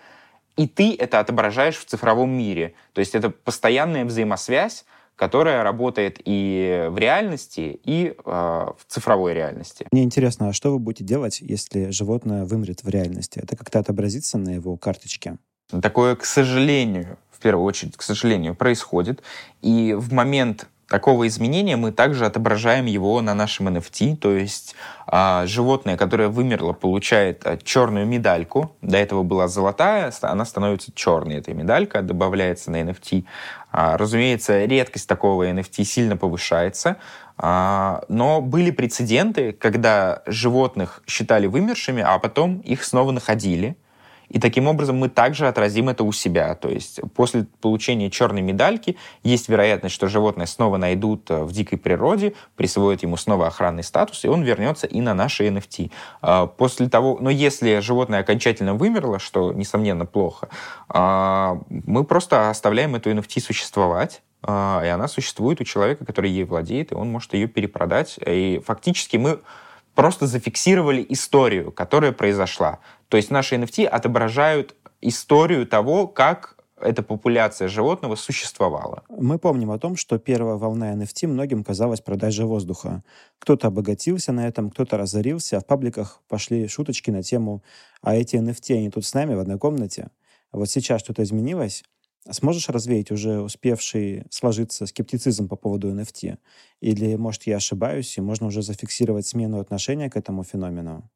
и ты это отображаешь в цифровом мире. То есть это постоянная взаимосвязь, которая работает и в реальности, и э, в цифровой реальности. Мне интересно, а что вы будете делать, если животное вымрет в реальности? Это как-то отобразится на его карточке? Такое, к сожалению, в первую очередь, к сожалению, происходит. И в момент такого изменения мы также отображаем его на нашем NFT, то есть а, животное, которое вымерло, получает а, черную медальку, до этого была золотая, она становится черной, эта медалька добавляется на NFT. А, разумеется, редкость такого NFT сильно повышается, а, но были прецеденты, когда животных считали вымершими, а потом их снова находили – и таким образом мы также отразим это у себя. То есть после получения черной медальки есть вероятность, что животное снова найдут э, в дикой природе, присвоят ему снова охранный статус, и он вернется и на наши NFT. А, после того, но если животное окончательно вымерло, что, несомненно, плохо, а, мы просто оставляем эту NFT существовать, а, и она существует у человека, который ей владеет, и он может ее перепродать. И фактически мы просто зафиксировали историю, которая произошла. То есть наши NFT отображают историю того, как эта популяция животного существовала. Мы помним о том, что первая волна NFT многим казалась продажей воздуха. Кто-то обогатился на этом, кто-то разорился, а в пабликах пошли шуточки на тему «А эти NFT, они тут с нами в одной комнате?» Вот сейчас что-то изменилось? Сможешь развеять уже успевший сложиться скептицизм по поводу NFT? Или, может, я ошибаюсь, и можно уже зафиксировать смену отношения к этому феномену?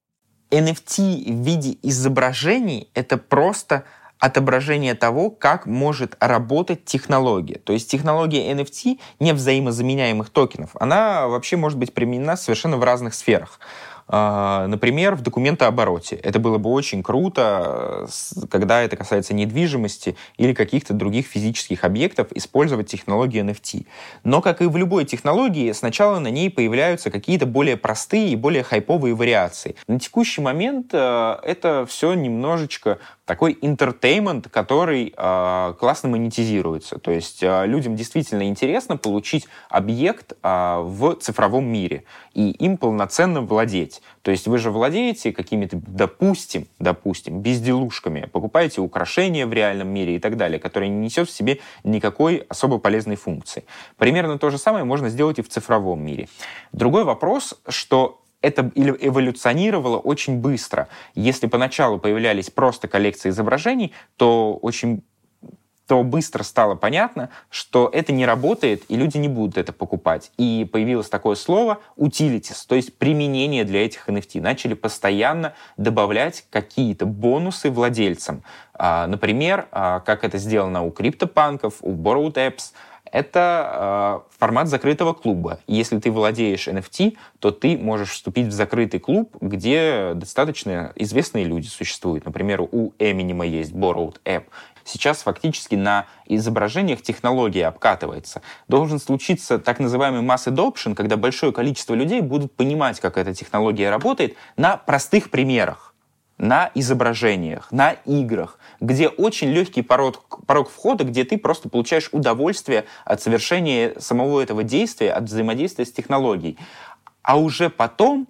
NFT в виде изображений — это просто отображение того, как может работать технология. То есть технология NFT, не взаимозаменяемых токенов, она вообще может быть применена совершенно в разных сферах. А, например, в документообороте. Это было бы очень круто, когда это касается недвижимости или каких-то других физических объектов, использовать технологию NFT. Но, как и в любой технологии, сначала на ней появляются какие-то более простые и более хайповые вариации. На текущий момент э, это все немножечко такой интертеймент, который э, классно монетизируется. То есть э, людям действительно интересно получить объект э, в цифровом мире и им полноценно владеть. То есть вы же владеете какими-то, допустим, допустим, безделушками, покупаете украшения в реальном мире и так далее, которые не несет в себе никакой особо полезной функции. Примерно то же самое можно сделать и в цифровом мире. Другой вопрос, что это эволюционировало очень быстро. Если поначалу появлялись просто коллекции изображений, то очень то быстро стало понятно, что это не работает, и люди не будут это покупать. И появилось такое слово utilities, то есть применение для этих NFT. Начали постоянно добавлять какие-то бонусы владельцам. А, например, а, как это сделано у криптопанков, у Borrowed Apps — это э, формат закрытого клуба. Если ты владеешь NFT, то ты можешь вступить в закрытый клуб, где достаточно известные люди существуют. Например, у Эминема есть Borrowed App. Сейчас фактически на изображениях технология обкатывается. Должен случиться так называемый mass adoption, когда большое количество людей будут понимать, как эта технология работает на простых примерах на изображениях, на играх, где очень легкий порог, порог входа, где ты просто получаешь удовольствие от совершения самого этого действия, от взаимодействия с технологией. А уже потом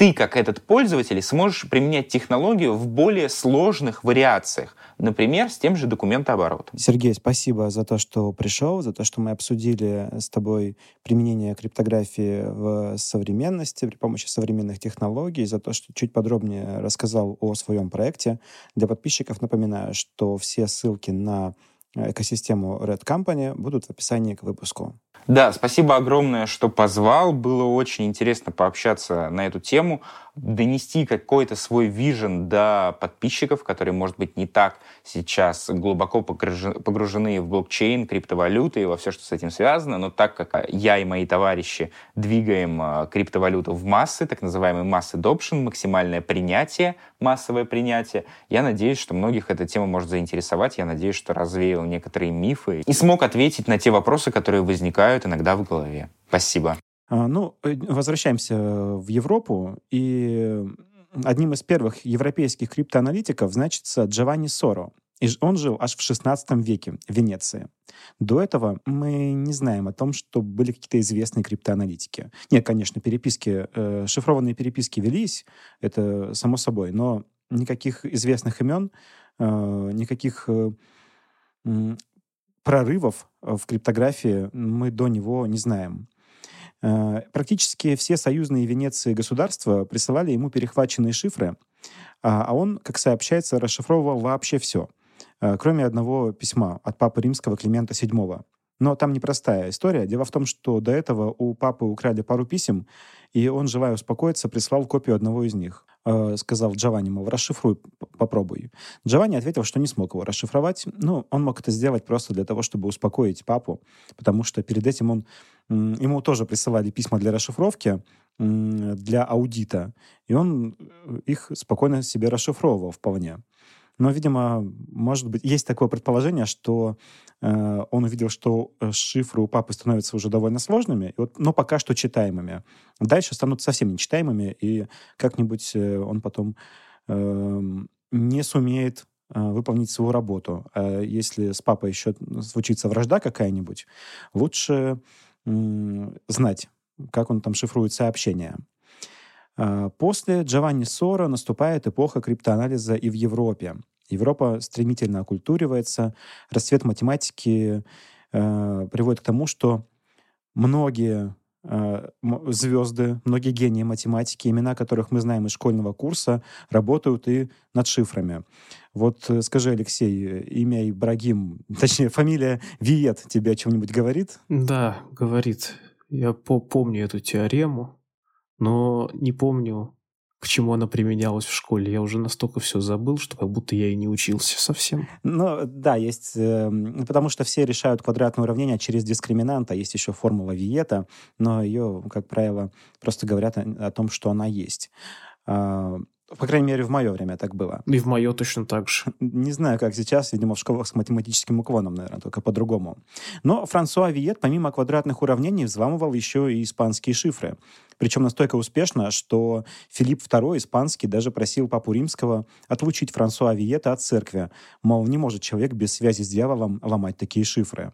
ты, как этот пользователь, сможешь применять технологию в более сложных вариациях. Например, с тем же документооборотом. Сергей, спасибо за то, что пришел, за то, что мы обсудили с тобой применение криптографии в современности при помощи современных технологий, за то, что чуть подробнее рассказал о своем проекте. Для подписчиков напоминаю, что все ссылки на экосистему Red Company будут в описании к выпуску. Да, спасибо огромное, что позвал. Было очень интересно пообщаться на эту тему донести какой-то свой вижен до подписчиков, которые, может быть, не так сейчас глубоко погружены в блокчейн, криптовалюты и во все, что с этим связано, но так как я и мои товарищи двигаем а, криптовалюту в массы, так называемый масс adoption, максимальное принятие, массовое принятие, я надеюсь, что многих эта тема может заинтересовать, я надеюсь, что развеял некоторые мифы и смог ответить на те вопросы, которые возникают иногда в голове. Спасибо. А, ну, э, возвращаемся в Европу, и одним из первых европейских криптоаналитиков значится Джованни Соро. И он жил аж в 16 веке в Венеции. До этого мы не знаем о том, что были какие-то известные криптоаналитики. Нет, конечно, переписки, э, шифрованные переписки велись, это само собой, но никаких известных имен никаких прорывов в криптографии мы до него не знаем. Практически все союзные Венеции государства присылали ему перехваченные шифры, а, а он, как сообщается, расшифровывал вообще все, кроме одного письма от папы римского Климента VII. Но там непростая история. Дело в том, что до этого у папы украли пару писем, и он, желая успокоиться, прислал копию одного из них. Э, сказал Джованни, мол, расшифруй, попробуй. Джованни ответил, что не смог его расшифровать. Ну, он мог это сделать просто для того, чтобы успокоить папу, потому что перед этим он ему тоже присылали письма для расшифровки, для аудита, и он их спокойно себе расшифровывал вполне. Но, видимо, может быть, есть такое предположение, что э, он увидел, что э, шифры у папы становятся уже довольно сложными, вот, но пока что читаемыми. Дальше станут совсем нечитаемыми, и как-нибудь э, он потом э, не сумеет э, выполнить свою работу. А если с папой еще случится вражда какая-нибудь, лучше знать, как он там шифрует сообщения. А, после Джованни Сора наступает эпоха криптоанализа и в Европе. Европа стремительно окультуривается, расцвет математики э, приводит к тому, что многие э, звезды, многие гении математики, имена которых мы знаем из школьного курса, работают и над шифрами. Вот э, скажи, Алексей, имя Ибрагим, точнее, фамилия Виет тебе о чем-нибудь говорит? Да, говорит. Я по помню эту теорему но не помню, к чему она применялась в школе. Я уже настолько все забыл, что как будто я и не учился совсем. Ну, да, есть... Э, потому что все решают квадратное уравнение через дискриминанта. Есть еще формула Виета, но ее, как правило, просто говорят о, о том, что она есть. А, по крайней мере, в мое время так было. И в мое точно так же. Не знаю, как сейчас, видимо, в школах с математическим уклоном, наверное, только по-другому. Но Франсуа Виет, помимо квадратных уравнений, взламывал еще и испанские шифры. Причем настолько успешно, что Филипп II, испанский, даже просил папу римского отлучить Франсуа Виета от церкви. Мол, не может человек без связи с дьяволом ломать такие шифры.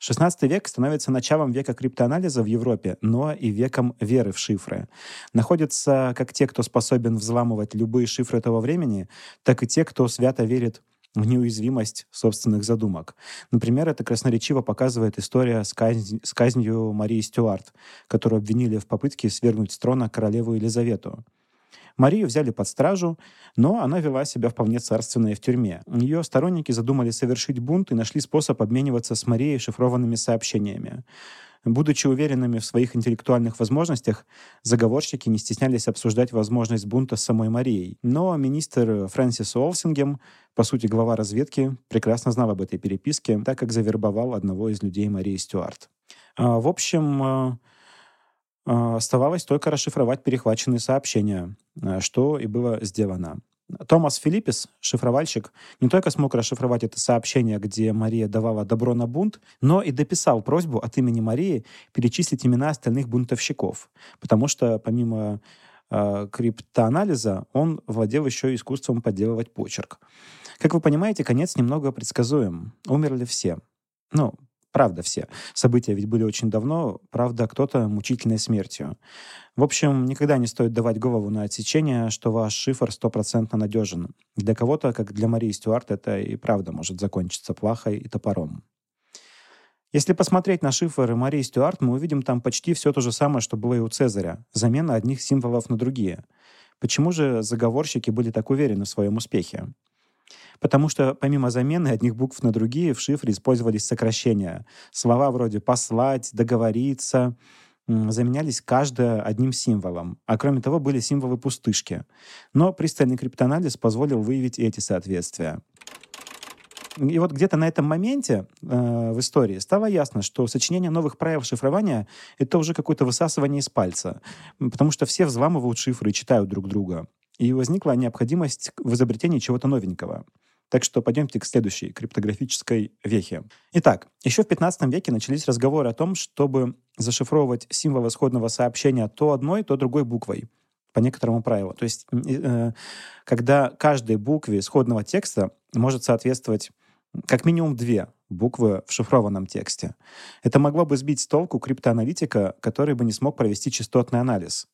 XVI век становится началом века криптоанализа в Европе, но и веком веры в шифры. Находятся как те, кто способен взламывать любые шифры этого времени, так и те, кто свято верит в неуязвимость собственных задумок. Например, это красноречиво показывает история с, казнь, с казнью Марии Стюарт, которую обвинили в попытке свергнуть с трона королеву Елизавету. Марию взяли под стражу, но она вела себя вполне царственно и в тюрьме. Ее сторонники задумали совершить бунт и нашли способ обмениваться с Марией шифрованными сообщениями. Будучи уверенными в своих интеллектуальных возможностях, заговорщики не стеснялись обсуждать возможность бунта с самой Марией. Но министр Фрэнсис Уолсингем, по сути глава разведки, прекрасно знал об этой переписке, так как завербовал одного из людей Марии Стюарт. А, в общем, а, оставалось только расшифровать перехваченные сообщения, а, что и было сделано. Томас Филиппис, шифровальщик, не только смог расшифровать это сообщение, где Мария давала добро на бунт, но и дописал просьбу от имени Марии перечислить имена остальных бунтовщиков, потому что помимо э, криптоанализа он владел еще искусством подделывать почерк. Как вы понимаете, конец немного предсказуем. Умерли все. Ну, Правда все. События ведь были очень давно, правда, кто-то мучительной смертью. В общем, никогда не стоит давать голову на отсечение, что ваш шифр стопроцентно надежен. Для кого-то, как для Марии Стюарт, это и правда может закончиться плахой и топором. Если посмотреть на шифры Марии Стюарт, мы увидим там почти все то же самое, что было и у Цезаря. Замена одних символов на другие. Почему же заговорщики были так уверены в своем успехе? Потому что помимо замены одних букв на другие в шифре использовались сокращения. Слова вроде «послать», «договориться», заменялись каждое одним символом. А кроме того, были символы пустышки. Но пристальный криптоанализ позволил выявить эти соответствия. И вот где-то на этом моменте э, в истории стало ясно, что сочинение новых правил шифрования — это уже какое-то высасывание из пальца, потому что все взламывают шифры и читают друг друга. И возникла необходимость в изобретении чего-то новенького. Так что пойдемте к следующей криптографической вехе. Итак, еще в 15 веке начались разговоры о том, чтобы зашифровывать символ исходного сообщения то одной, то другой буквой по некоторому правилу. То есть, э, когда каждой букве исходного текста может соответствовать как минимум две буквы в шифрованном тексте. Это могло бы сбить с толку криптоаналитика, который бы не смог провести частотный анализ.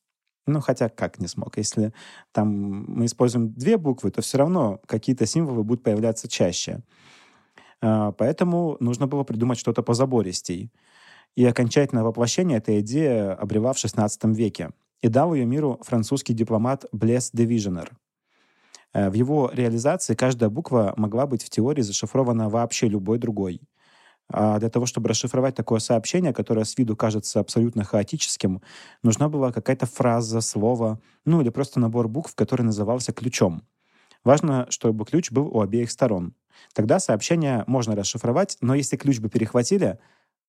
Ну, хотя как не смог? Если там мы используем две буквы, то все равно какие-то символы будут появляться чаще. А, поэтому нужно было придумать что-то позабористей. И окончательное воплощение этой идеи обрела в XVI веке. И дал ее миру французский дипломат Блес де Виженер. Э, в его реализации каждая буква могла быть в теории зашифрована вообще любой другой. А для того, чтобы расшифровать такое сообщение, которое с виду кажется абсолютно хаотическим, нужна была какая-то фраза, слово, ну или просто набор букв, который назывался ключом. Важно, чтобы ключ был у обеих сторон. Тогда сообщение можно расшифровать, но если ключ бы перехватили,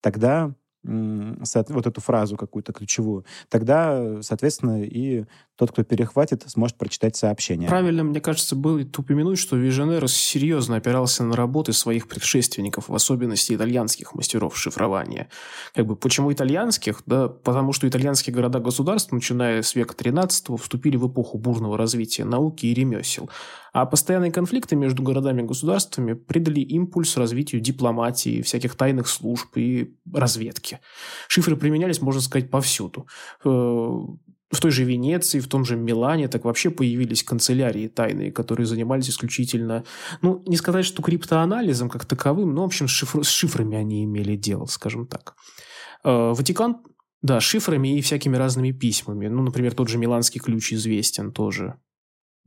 тогда вот эту фразу какую-то ключевую, тогда, соответственно, и тот, кто перехватит, сможет прочитать сообщение. Правильно, мне кажется, было упомянуть, что Виженер серьезно опирался на работы своих предшественников, в особенности итальянских мастеров шифрования. Как бы, почему итальянских? Да потому что итальянские города-государства, начиная с века XIII, вступили в эпоху бурного развития науки и ремесел. А постоянные конфликты между городами и государствами придали импульс развитию дипломатии, всяких тайных служб и разведки. Шифры применялись, можно сказать, повсюду. В той же Венеции, в том же Милане так вообще появились канцелярии тайные, которые занимались исключительно, ну, не сказать, что криптоанализом как таковым, но, в общем, с, шифр, с шифрами они имели дело, скажем так. Э, Ватикан да, шифрами и всякими разными письмами. Ну, например, тот же миланский ключ известен тоже.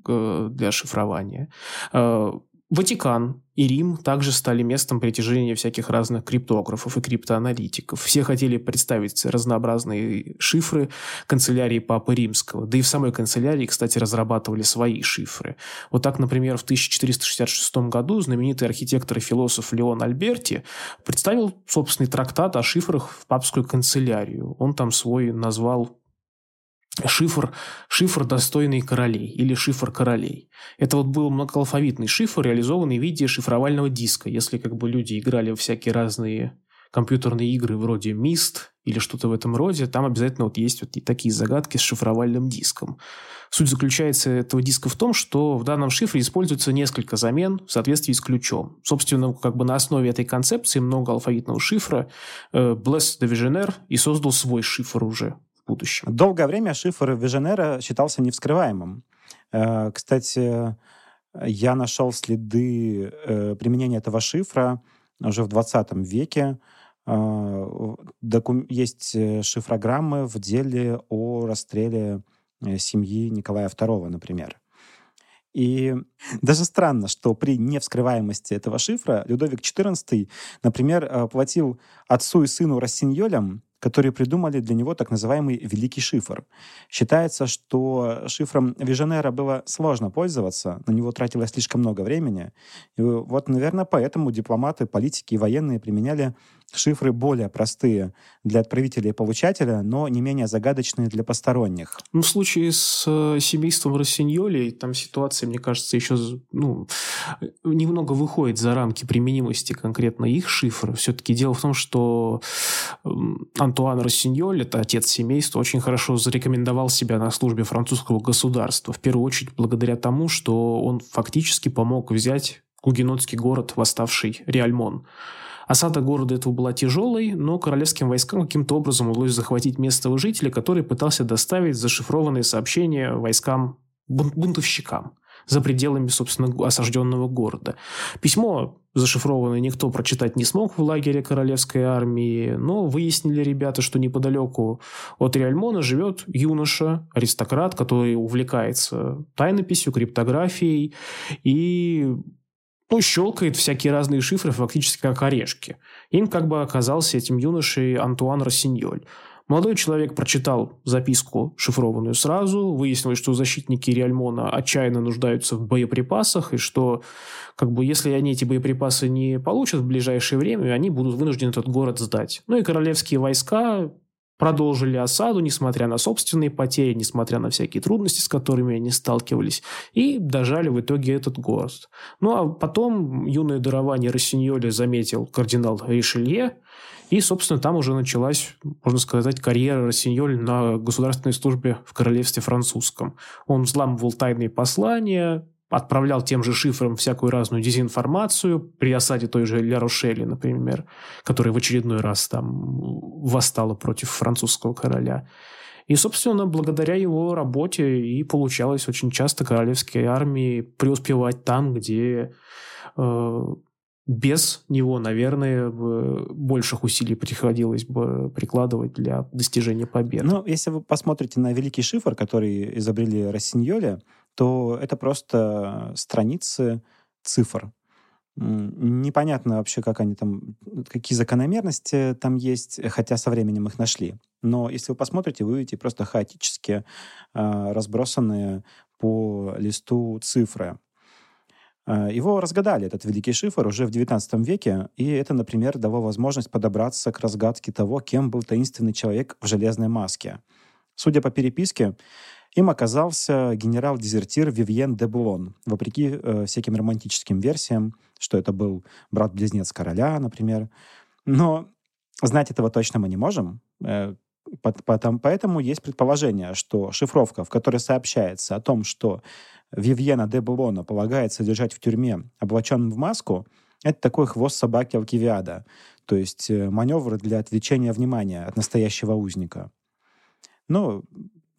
Э, для шифрования. Э, Ватикан и Рим также стали местом притяжения всяких разных криптографов и криптоаналитиков. Все хотели представить разнообразные шифры канцелярии Папы Римского. Да и в самой канцелярии, кстати, разрабатывали свои шифры. Вот так, например, в 1466 году знаменитый архитектор и философ Леон Альберти представил собственный трактат о шифрах в папскую канцелярию. Он там свой назвал шифр, шифр достойный королей или шифр королей. Это вот был многоалфавитный шифр, реализованный в виде шифровального диска. Если как бы люди играли в всякие разные компьютерные игры вроде Mist или что-то в этом роде, там обязательно вот есть вот такие загадки с шифровальным диском. Суть заключается этого диска в том, что в данном шифре используется несколько замен в соответствии с ключом. Собственно, как бы на основе этой концепции многоалфавитного шифра э, Bless de Visionaire и создал свой шифр уже будущем. Долгое время шифр Виженера считался невскрываемым. Э, кстати, я нашел следы э, применения этого шифра уже в 20 веке. Э, есть шифрограммы в деле о расстреле семьи Николая II, например. И даже странно, что при невскрываемости этого шифра Людовик XIV, например, платил отцу и сыну Рассиньолям которые придумали для него так называемый «великий шифр». Считается, что шифром Виженера было сложно пользоваться, на него тратилось слишком много времени. И вот, наверное, поэтому дипломаты, политики и военные применяли шифры более простые для отправителя и получателя, но не менее загадочные для посторонних. Ну, в случае с э, семейством Рассиньоли, там ситуация, мне кажется, еще ну, немного выходит за рамки применимости конкретно их шифра. Все-таки дело в том, что Антуан Рассиньоль, это отец семейства, очень хорошо зарекомендовал себя на службе французского государства. В первую очередь благодаря тому, что он фактически помог взять гугенотский город, восставший Реальмон. Осада города этого была тяжелой, но королевским войскам каким-то образом удалось захватить местного жителя, который пытался доставить зашифрованные сообщения войскам бунтовщикам за пределами, собственно, осажденного города. Письмо зашифрованное никто прочитать не смог в лагере королевской армии, но выяснили ребята, что неподалеку от Реальмона живет юноша, аристократ, который увлекается тайнописью, криптографией и ну, щелкает всякие разные шифры фактически как орешки. Им как бы оказался этим юношей Антуан Рассиньоль. Молодой человек прочитал записку, шифрованную сразу, выяснилось, что защитники Реальмона отчаянно нуждаются в боеприпасах, и что, как бы, если они эти боеприпасы не получат в ближайшее время, они будут вынуждены этот город сдать. Ну и королевские войска продолжили осаду, несмотря на собственные потери, несмотря на всякие трудности, с которыми они сталкивались, и дожали в итоге этот город. Ну, а потом юное дарование Рассиньоли заметил кардинал Ришелье, и, собственно, там уже началась, можно сказать, карьера Рассиньоли на государственной службе в королевстве французском. Он взламывал тайные послания, отправлял тем же шифром всякую разную дезинформацию при осаде той же Ля Рошели, например, которая в очередной раз там восстала против французского короля. И, собственно, благодаря его работе и получалось очень часто королевской армии преуспевать там, где э, без него, наверное, больших усилий приходилось бы прикладывать для достижения победы. Ну, если вы посмотрите на великий шифр, который изобрели Рассиньоли, то это просто страницы цифр. Непонятно вообще, как они там, какие закономерности там есть, хотя со временем их нашли. Но если вы посмотрите, вы увидите просто хаотически э, разбросанные по листу цифры. Э, его разгадали, этот великий шифр, уже в XIX веке, и это, например, дало возможность подобраться к разгадке того, кем был таинственный человек в железной маске. Судя по переписке, им оказался генерал-дезертир Вивьен де Булон, вопреки э, всяким романтическим версиям, что это был брат-близнец короля, например. Но знать этого точно мы не можем. Э, потом, поэтому есть предположение, что шифровка, в которой сообщается о том, что Вивьена де Булона полагается держать в тюрьме, облаченным в маску, это такой хвост собаки Алкивиада, то есть э, маневр для отвлечения внимания от настоящего узника. Но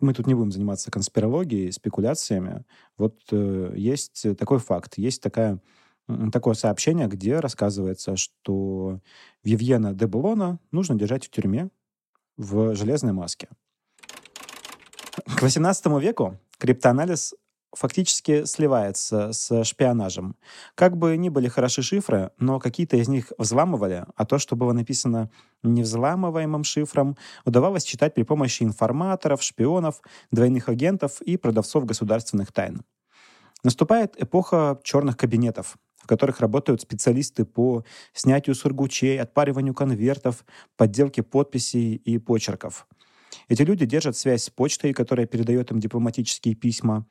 мы тут не будем заниматься конспирологией, спекуляциями. Вот э, есть такой факт, есть такая, такое сообщение, где рассказывается, что Вивьена де Булона нужно держать в тюрьме в железной маске. К XVIII веку криптоанализ фактически сливается с шпионажем. Как бы ни были хороши шифры, но какие-то из них взламывали, а то, что было написано невзламываемым шифром, удавалось читать при помощи информаторов, шпионов, двойных агентов и продавцов государственных тайн. Наступает эпоха черных кабинетов, в которых работают специалисты по снятию сургучей, отпариванию конвертов, подделке подписей и почерков. Эти люди держат связь с почтой, которая передает им дипломатические письма,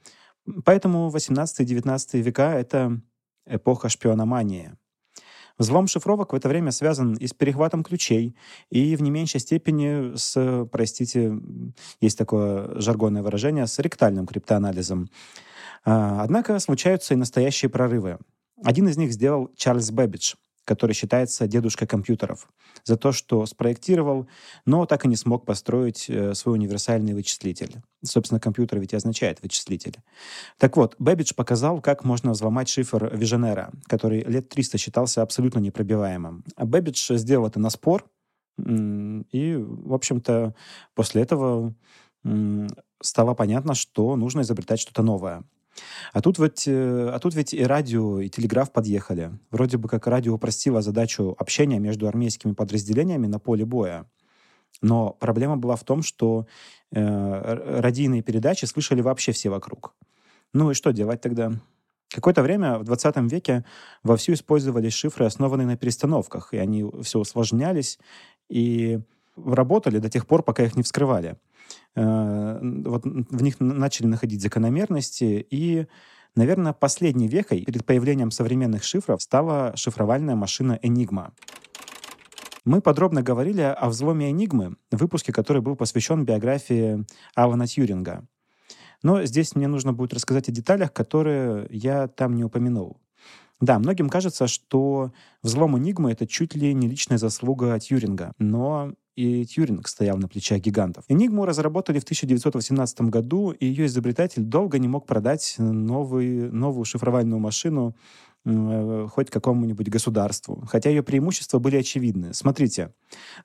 Поэтому 18-19 века — это эпоха шпиономании. Взлом шифровок в это время связан и с перехватом ключей, и в не меньшей степени с, простите, есть такое жаргонное выражение, с ректальным криптоанализом. А, однако случаются и настоящие прорывы. Один из них сделал Чарльз Бэббидж — который считается дедушкой компьютеров, за то, что спроектировал, но так и не смог построить э, свой универсальный вычислитель. Собственно, компьютер ведь и означает вычислитель. Так вот, Бэббидж показал, как можно взломать шифр Виженера, который лет 300 считался абсолютно непробиваемым. А Бэббидж сделал это на спор, и, в общем-то, после этого стало понятно, что нужно изобретать что-то новое. А тут, ведь, э, а тут ведь и радио, и телеграф подъехали. Вроде бы как радио упростило задачу общения между армейскими подразделениями на поле боя. Но проблема была в том, что э, радийные передачи слышали вообще все вокруг. Ну и что делать тогда? Какое-то время в 20 веке вовсю использовались шифры, основанные на перестановках, и они все усложнялись и работали до тех пор, пока их не вскрывали. Э, вот в них начали находить закономерности, и, наверное, последней вехой перед появлением современных шифров стала шифровальная машина Enigma. Мы подробно говорили о взломе Энигмы, выпуске, который был посвящен биографии Алана Тьюринга. Но здесь мне нужно будет рассказать о деталях, которые я там не упомянул. Да, многим кажется, что взлом Энигмы — это чуть ли не личная заслуга Тьюринга. Но и Тьюринг стоял на плечах гигантов. Энигму разработали в 1918 году, и ее изобретатель долго не мог продать новый, новую шифровальную машину э, хоть какому-нибудь государству. Хотя ее преимущества были очевидны. Смотрите,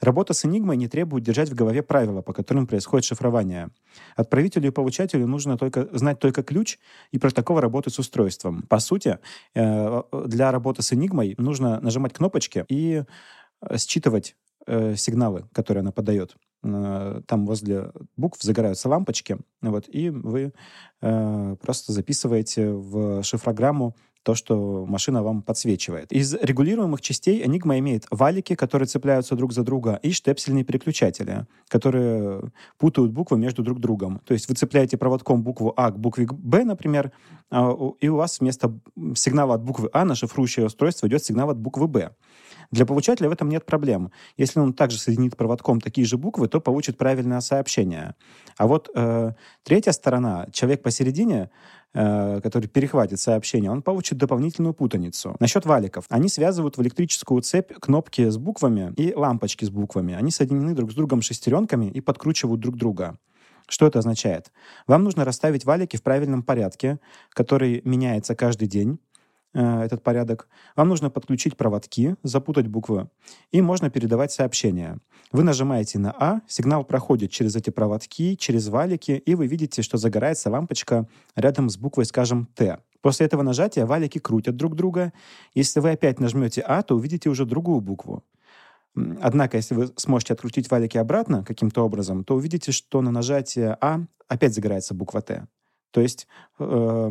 работа с Энигмой не требует держать в голове правила, по которым происходит шифрование. Отправителю и получателю нужно только знать только ключ и протокол работы с устройством. По сути, э, для работы с Энигмой нужно нажимать кнопочки и э, считывать э, сигналы, которые она подает. Э, там возле букв загораются лампочки, вот, и вы э, просто записываете в шифрограмму то, что машина вам подсвечивает. Из регулируемых частей Enigma имеет валики, которые цепляются друг за друга, и штепсельные переключатели, которые путают буквы между друг другом. То есть вы цепляете проводком букву А к букве Б, например, а, и у вас вместо сигнала от буквы А на шифрующее устройство идет сигнал от буквы Б. Для получателя в этом нет проблем. Если он также соединит проводком такие же буквы, то получит правильное сообщение. А вот э, третья сторона, человек посередине, э, который перехватит сообщение, он получит дополнительную путаницу. Насчет валиков. Они связывают в электрическую цепь кнопки с буквами и лампочки с буквами. Они соединены друг с другом шестеренками и подкручивают друг друга. Что это означает? Вам нужно расставить валики в правильном порядке, который меняется каждый день, этот порядок. Вам нужно подключить проводки, запутать буквы, и можно передавать сообщения. Вы нажимаете на А, сигнал проходит через эти проводки, через валики, и вы видите, что загорается лампочка рядом с буквой, скажем, Т. После этого нажатия валики крутят друг друга. Если вы опять нажмете А, то увидите уже другую букву. Однако, если вы сможете открутить валики обратно каким-то образом, то увидите, что на нажатие А опять загорается буква Т. То есть э,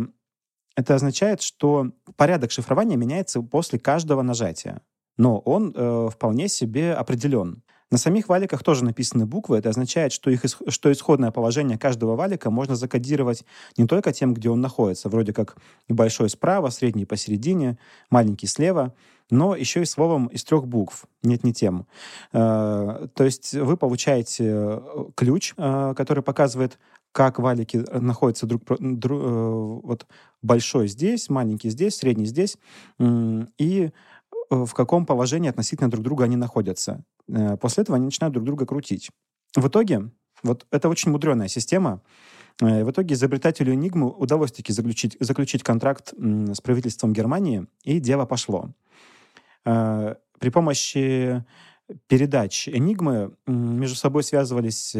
это означает, что порядок шифрования меняется после каждого нажатия, но он э, вполне себе определен. На самих валиках тоже написаны буквы. Это означает, что, их, что исходное положение каждого валика можно закодировать не только тем, где он находится, вроде как большой справа, средний посередине, маленький слева, но еще и словом из трех букв. Нет, не тем. Э, то есть вы получаете э, ключ, э, который показывает, как валики находятся друг, друг вот большой здесь, маленький здесь, средний здесь, и в каком положении относительно друг друга они находятся. Э, после этого они начинают друг друга крутить. В итоге, вот это очень мудреная система. Э, в итоге изобретателю Enigma удалось таки заключить, заключить контракт с правительством Германии, и дело пошло. Э, при помощи передач Enigma между собой связывались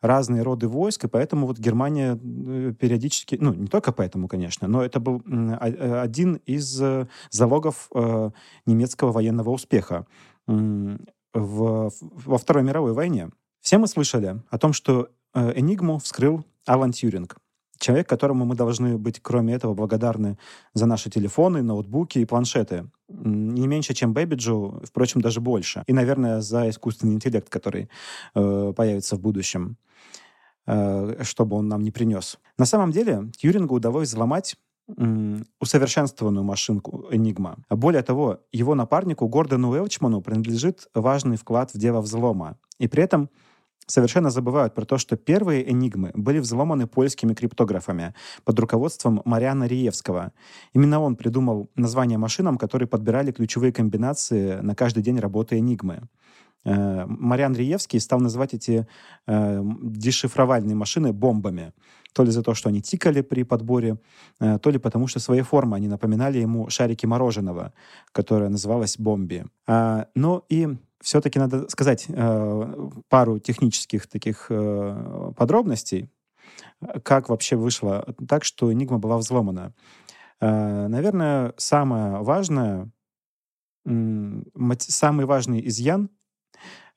разные роды войск, и поэтому вот Германия периодически, ну, не только поэтому, конечно, но это был один из залогов немецкого военного успеха в, во Второй мировой войне. Все мы слышали о том, что э, Энигму вскрыл Алан Тьюринг. Человек, которому мы должны быть, кроме этого, благодарны за наши телефоны, ноутбуки и планшеты. Не меньше, чем Бэбиджу, впрочем, даже больше. И, наверное, за искусственный интеллект, который э, появится в будущем, э, чтобы он нам не принес. На самом деле, Тьюрингу удалось взломать усовершенствованную машинку Enigma. Более того, его напарнику Гордону Уэлчману принадлежит важный вклад в дело взлома. И при этом совершенно забывают про то, что первые энигмы были взломаны польскими криптографами под руководством Мариана Риевского. Именно он придумал название машинам, которые подбирали ключевые комбинации на каждый день работы энигмы. Э, Мариан Риевский стал называть эти э, дешифровальные машины бомбами. То ли за то, что они тикали при подборе, э, то ли потому, что своей формой они напоминали ему шарики мороженого, которое называлось бомби. А, но и все-таки надо сказать э, пару технических таких э, подробностей, как вообще вышло так, что Enigma была взломана. Э, наверное, самое важное, самый важный изъян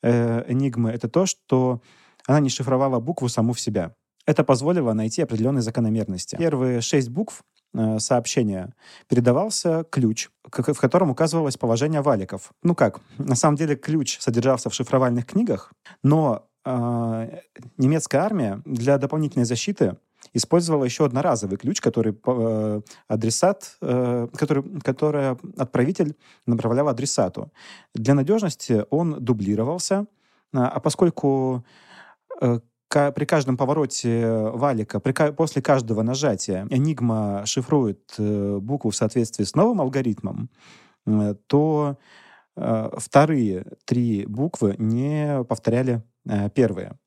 Энигмы — это то, что она не шифровала букву саму в себя. Это позволило найти определенные закономерности. Первые шесть букв э, сообщения передавался ключ, в котором указывалось положение валиков. Ну как, на самом деле ключ содержался в шифровальных книгах, но э, немецкая армия для дополнительной защиты использовала еще одноразовый ключ, который э, адресат, э, который, который отправитель направлял адресату. Для надежности он дублировался, а, а поскольку э, при каждом повороте валика, при, после каждого нажатия Enigma шифрует э, букву в соответствии с новым алгоритмом, э, то э, вторые три буквы не повторяли первые.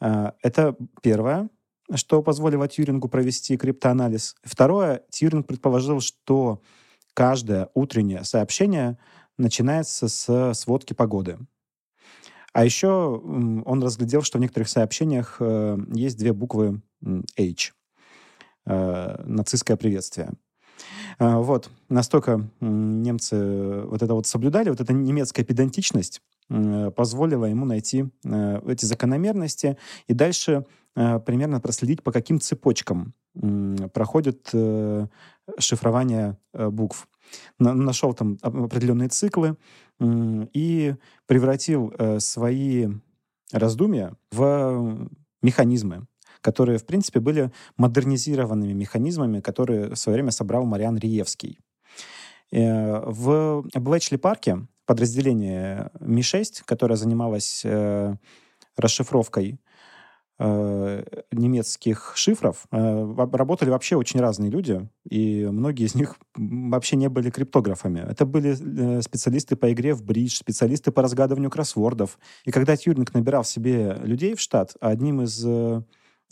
Это первое, что позволило Тьюрингу провести криптоанализ. Второе, Тьюринг предположил, что каждое утреннее сообщение начинается с сводки погоды. А еще он разглядел, что в некоторых сообщениях э, есть две буквы H. Э, нацистское приветствие. Э, вот. Настолько немцы вот это вот соблюдали, вот эта немецкая педантичность позволила ему найти эти закономерности и дальше примерно проследить, по каким цепочкам проходит шифрование букв. Нашел там определенные циклы, и превратил э, свои раздумья в механизмы, которые, в принципе, были модернизированными механизмами, которые в свое время собрал Мариан Риевский. Э, в Блэчли парке подразделение Ми-6, которое занималось э, расшифровкой э, немецких шифров э, работали вообще очень разные люди, и многие из них вообще не были криптографами. Это были э, специалисты по игре в бридж, специалисты по разгадыванию кроссвордов. И когда Тьюринг набирал себе людей в штат, одним из э,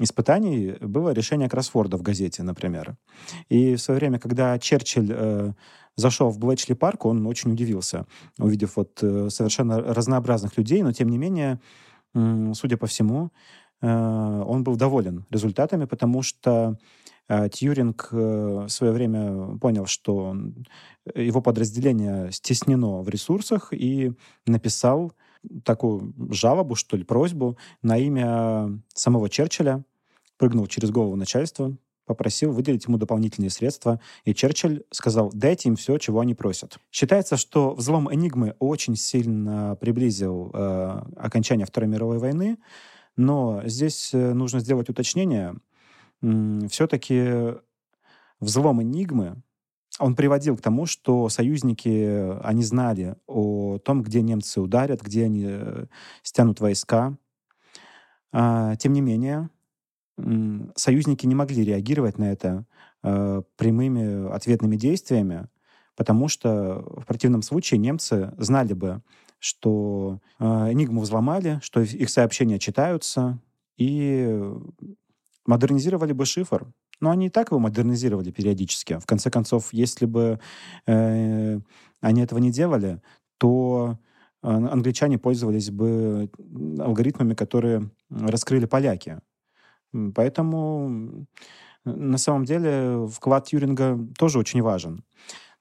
испытаний было решение кроссворда в газете, например. И в свое время, когда Черчилль э, зашел в Блэчли парк, он очень удивился, увидев вот э, совершенно разнообразных людей, но тем не менее, судя по всему, э, он был доволен результатами, потому что э, Тьюринг в свое время понял, что его подразделение стеснено в ресурсах и написал такую жалобу, что ли, просьбу на имя самого Черчилля, прыгнул через голову начальства, попросил выделить ему дополнительные средства, и Черчилль сказал, дайте им все, чего они просят. Считается, что взлом Энигмы очень сильно приблизил э, окончание Второй мировой войны, но здесь э, нужно сделать уточнение. Все-таки взлом Энигмы он приводил к тому, что союзники, они знали о том, где немцы ударят, где они э, стянут войска. А, тем не менее, союзники не могли реагировать на это э, прямыми ответными действиями, потому что в противном случае немцы знали бы, что э, Энигму взломали, что их сообщения читаются, и модернизировали бы шифр. Но они и так его модернизировали периодически. В конце концов, если бы э, они этого не делали, то англичане пользовались бы алгоритмами, которые раскрыли поляки. Поэтому на самом деле вклад Тьюринга тоже очень важен.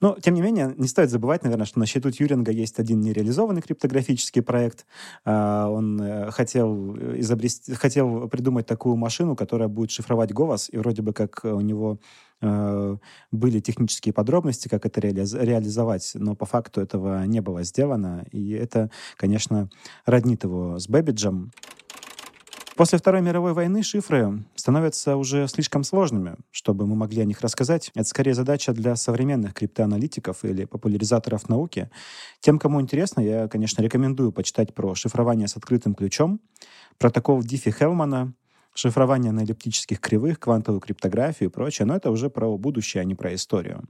Но, тем не менее, не стоит забывать, наверное, что на счету Тьюринга есть один нереализованный криптографический проект. А, он э, хотел, изобрести, хотел придумать такую машину, которая будет шифровать голос, и вроде бы как у него э, были технические подробности, как это реализовать, но по факту этого не было сделано. И это, конечно, роднит его с Бэбиджем. После Второй мировой войны шифры становятся уже слишком сложными, чтобы мы могли о них рассказать. Это скорее задача для современных криптоаналитиков или популяризаторов науки. Тем, кому интересно, я, конечно, рекомендую почитать про шифрование с открытым ключом, протокол Диффи Хелмана, шифрование на эллиптических кривых, квантовую криптографию и прочее, но это уже про будущее, а не про историю.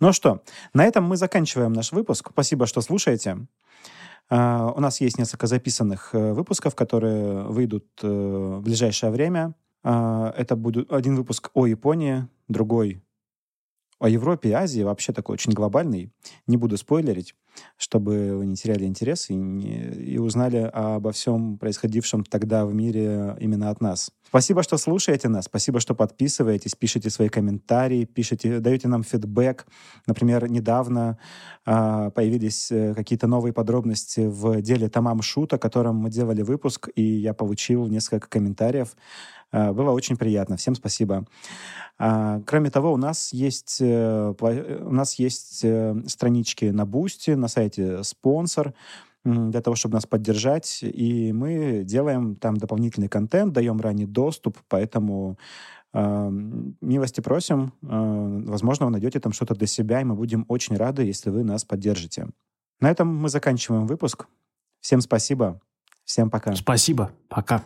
Ну что, на этом мы заканчиваем наш выпуск. Спасибо, что слушаете. Uh, у нас есть несколько записанных uh, выпусков, которые выйдут uh, в ближайшее время. Это будет один выпуск о Японии, другой о Европе и Азии, вообще такой очень глобальный. Не буду спойлерить, чтобы вы не теряли интерес и, не, и узнали обо всем происходившем тогда в мире именно от нас. Спасибо, что слушаете нас, спасибо, что подписываетесь, пишите свои комментарии, пишите, даете нам фидбэк. Например, недавно э, появились э, какие-то новые подробности в деле Тамам Шута, о мы делали выпуск, и я получил несколько комментариев. Э, было очень приятно. Всем спасибо. А, кроме того, у нас есть, э, у нас есть э, странички на Boosty, на сайте «Sponsr», для того, чтобы нас поддержать. И мы делаем там дополнительный контент, даем ранний доступ, поэтому э, милости просим. Э, возможно, вы найдете там что-то для себя, и мы будем очень рады, если вы нас поддержите. На этом мы заканчиваем выпуск. Всем спасибо. Всем пока. Спасибо. Пока.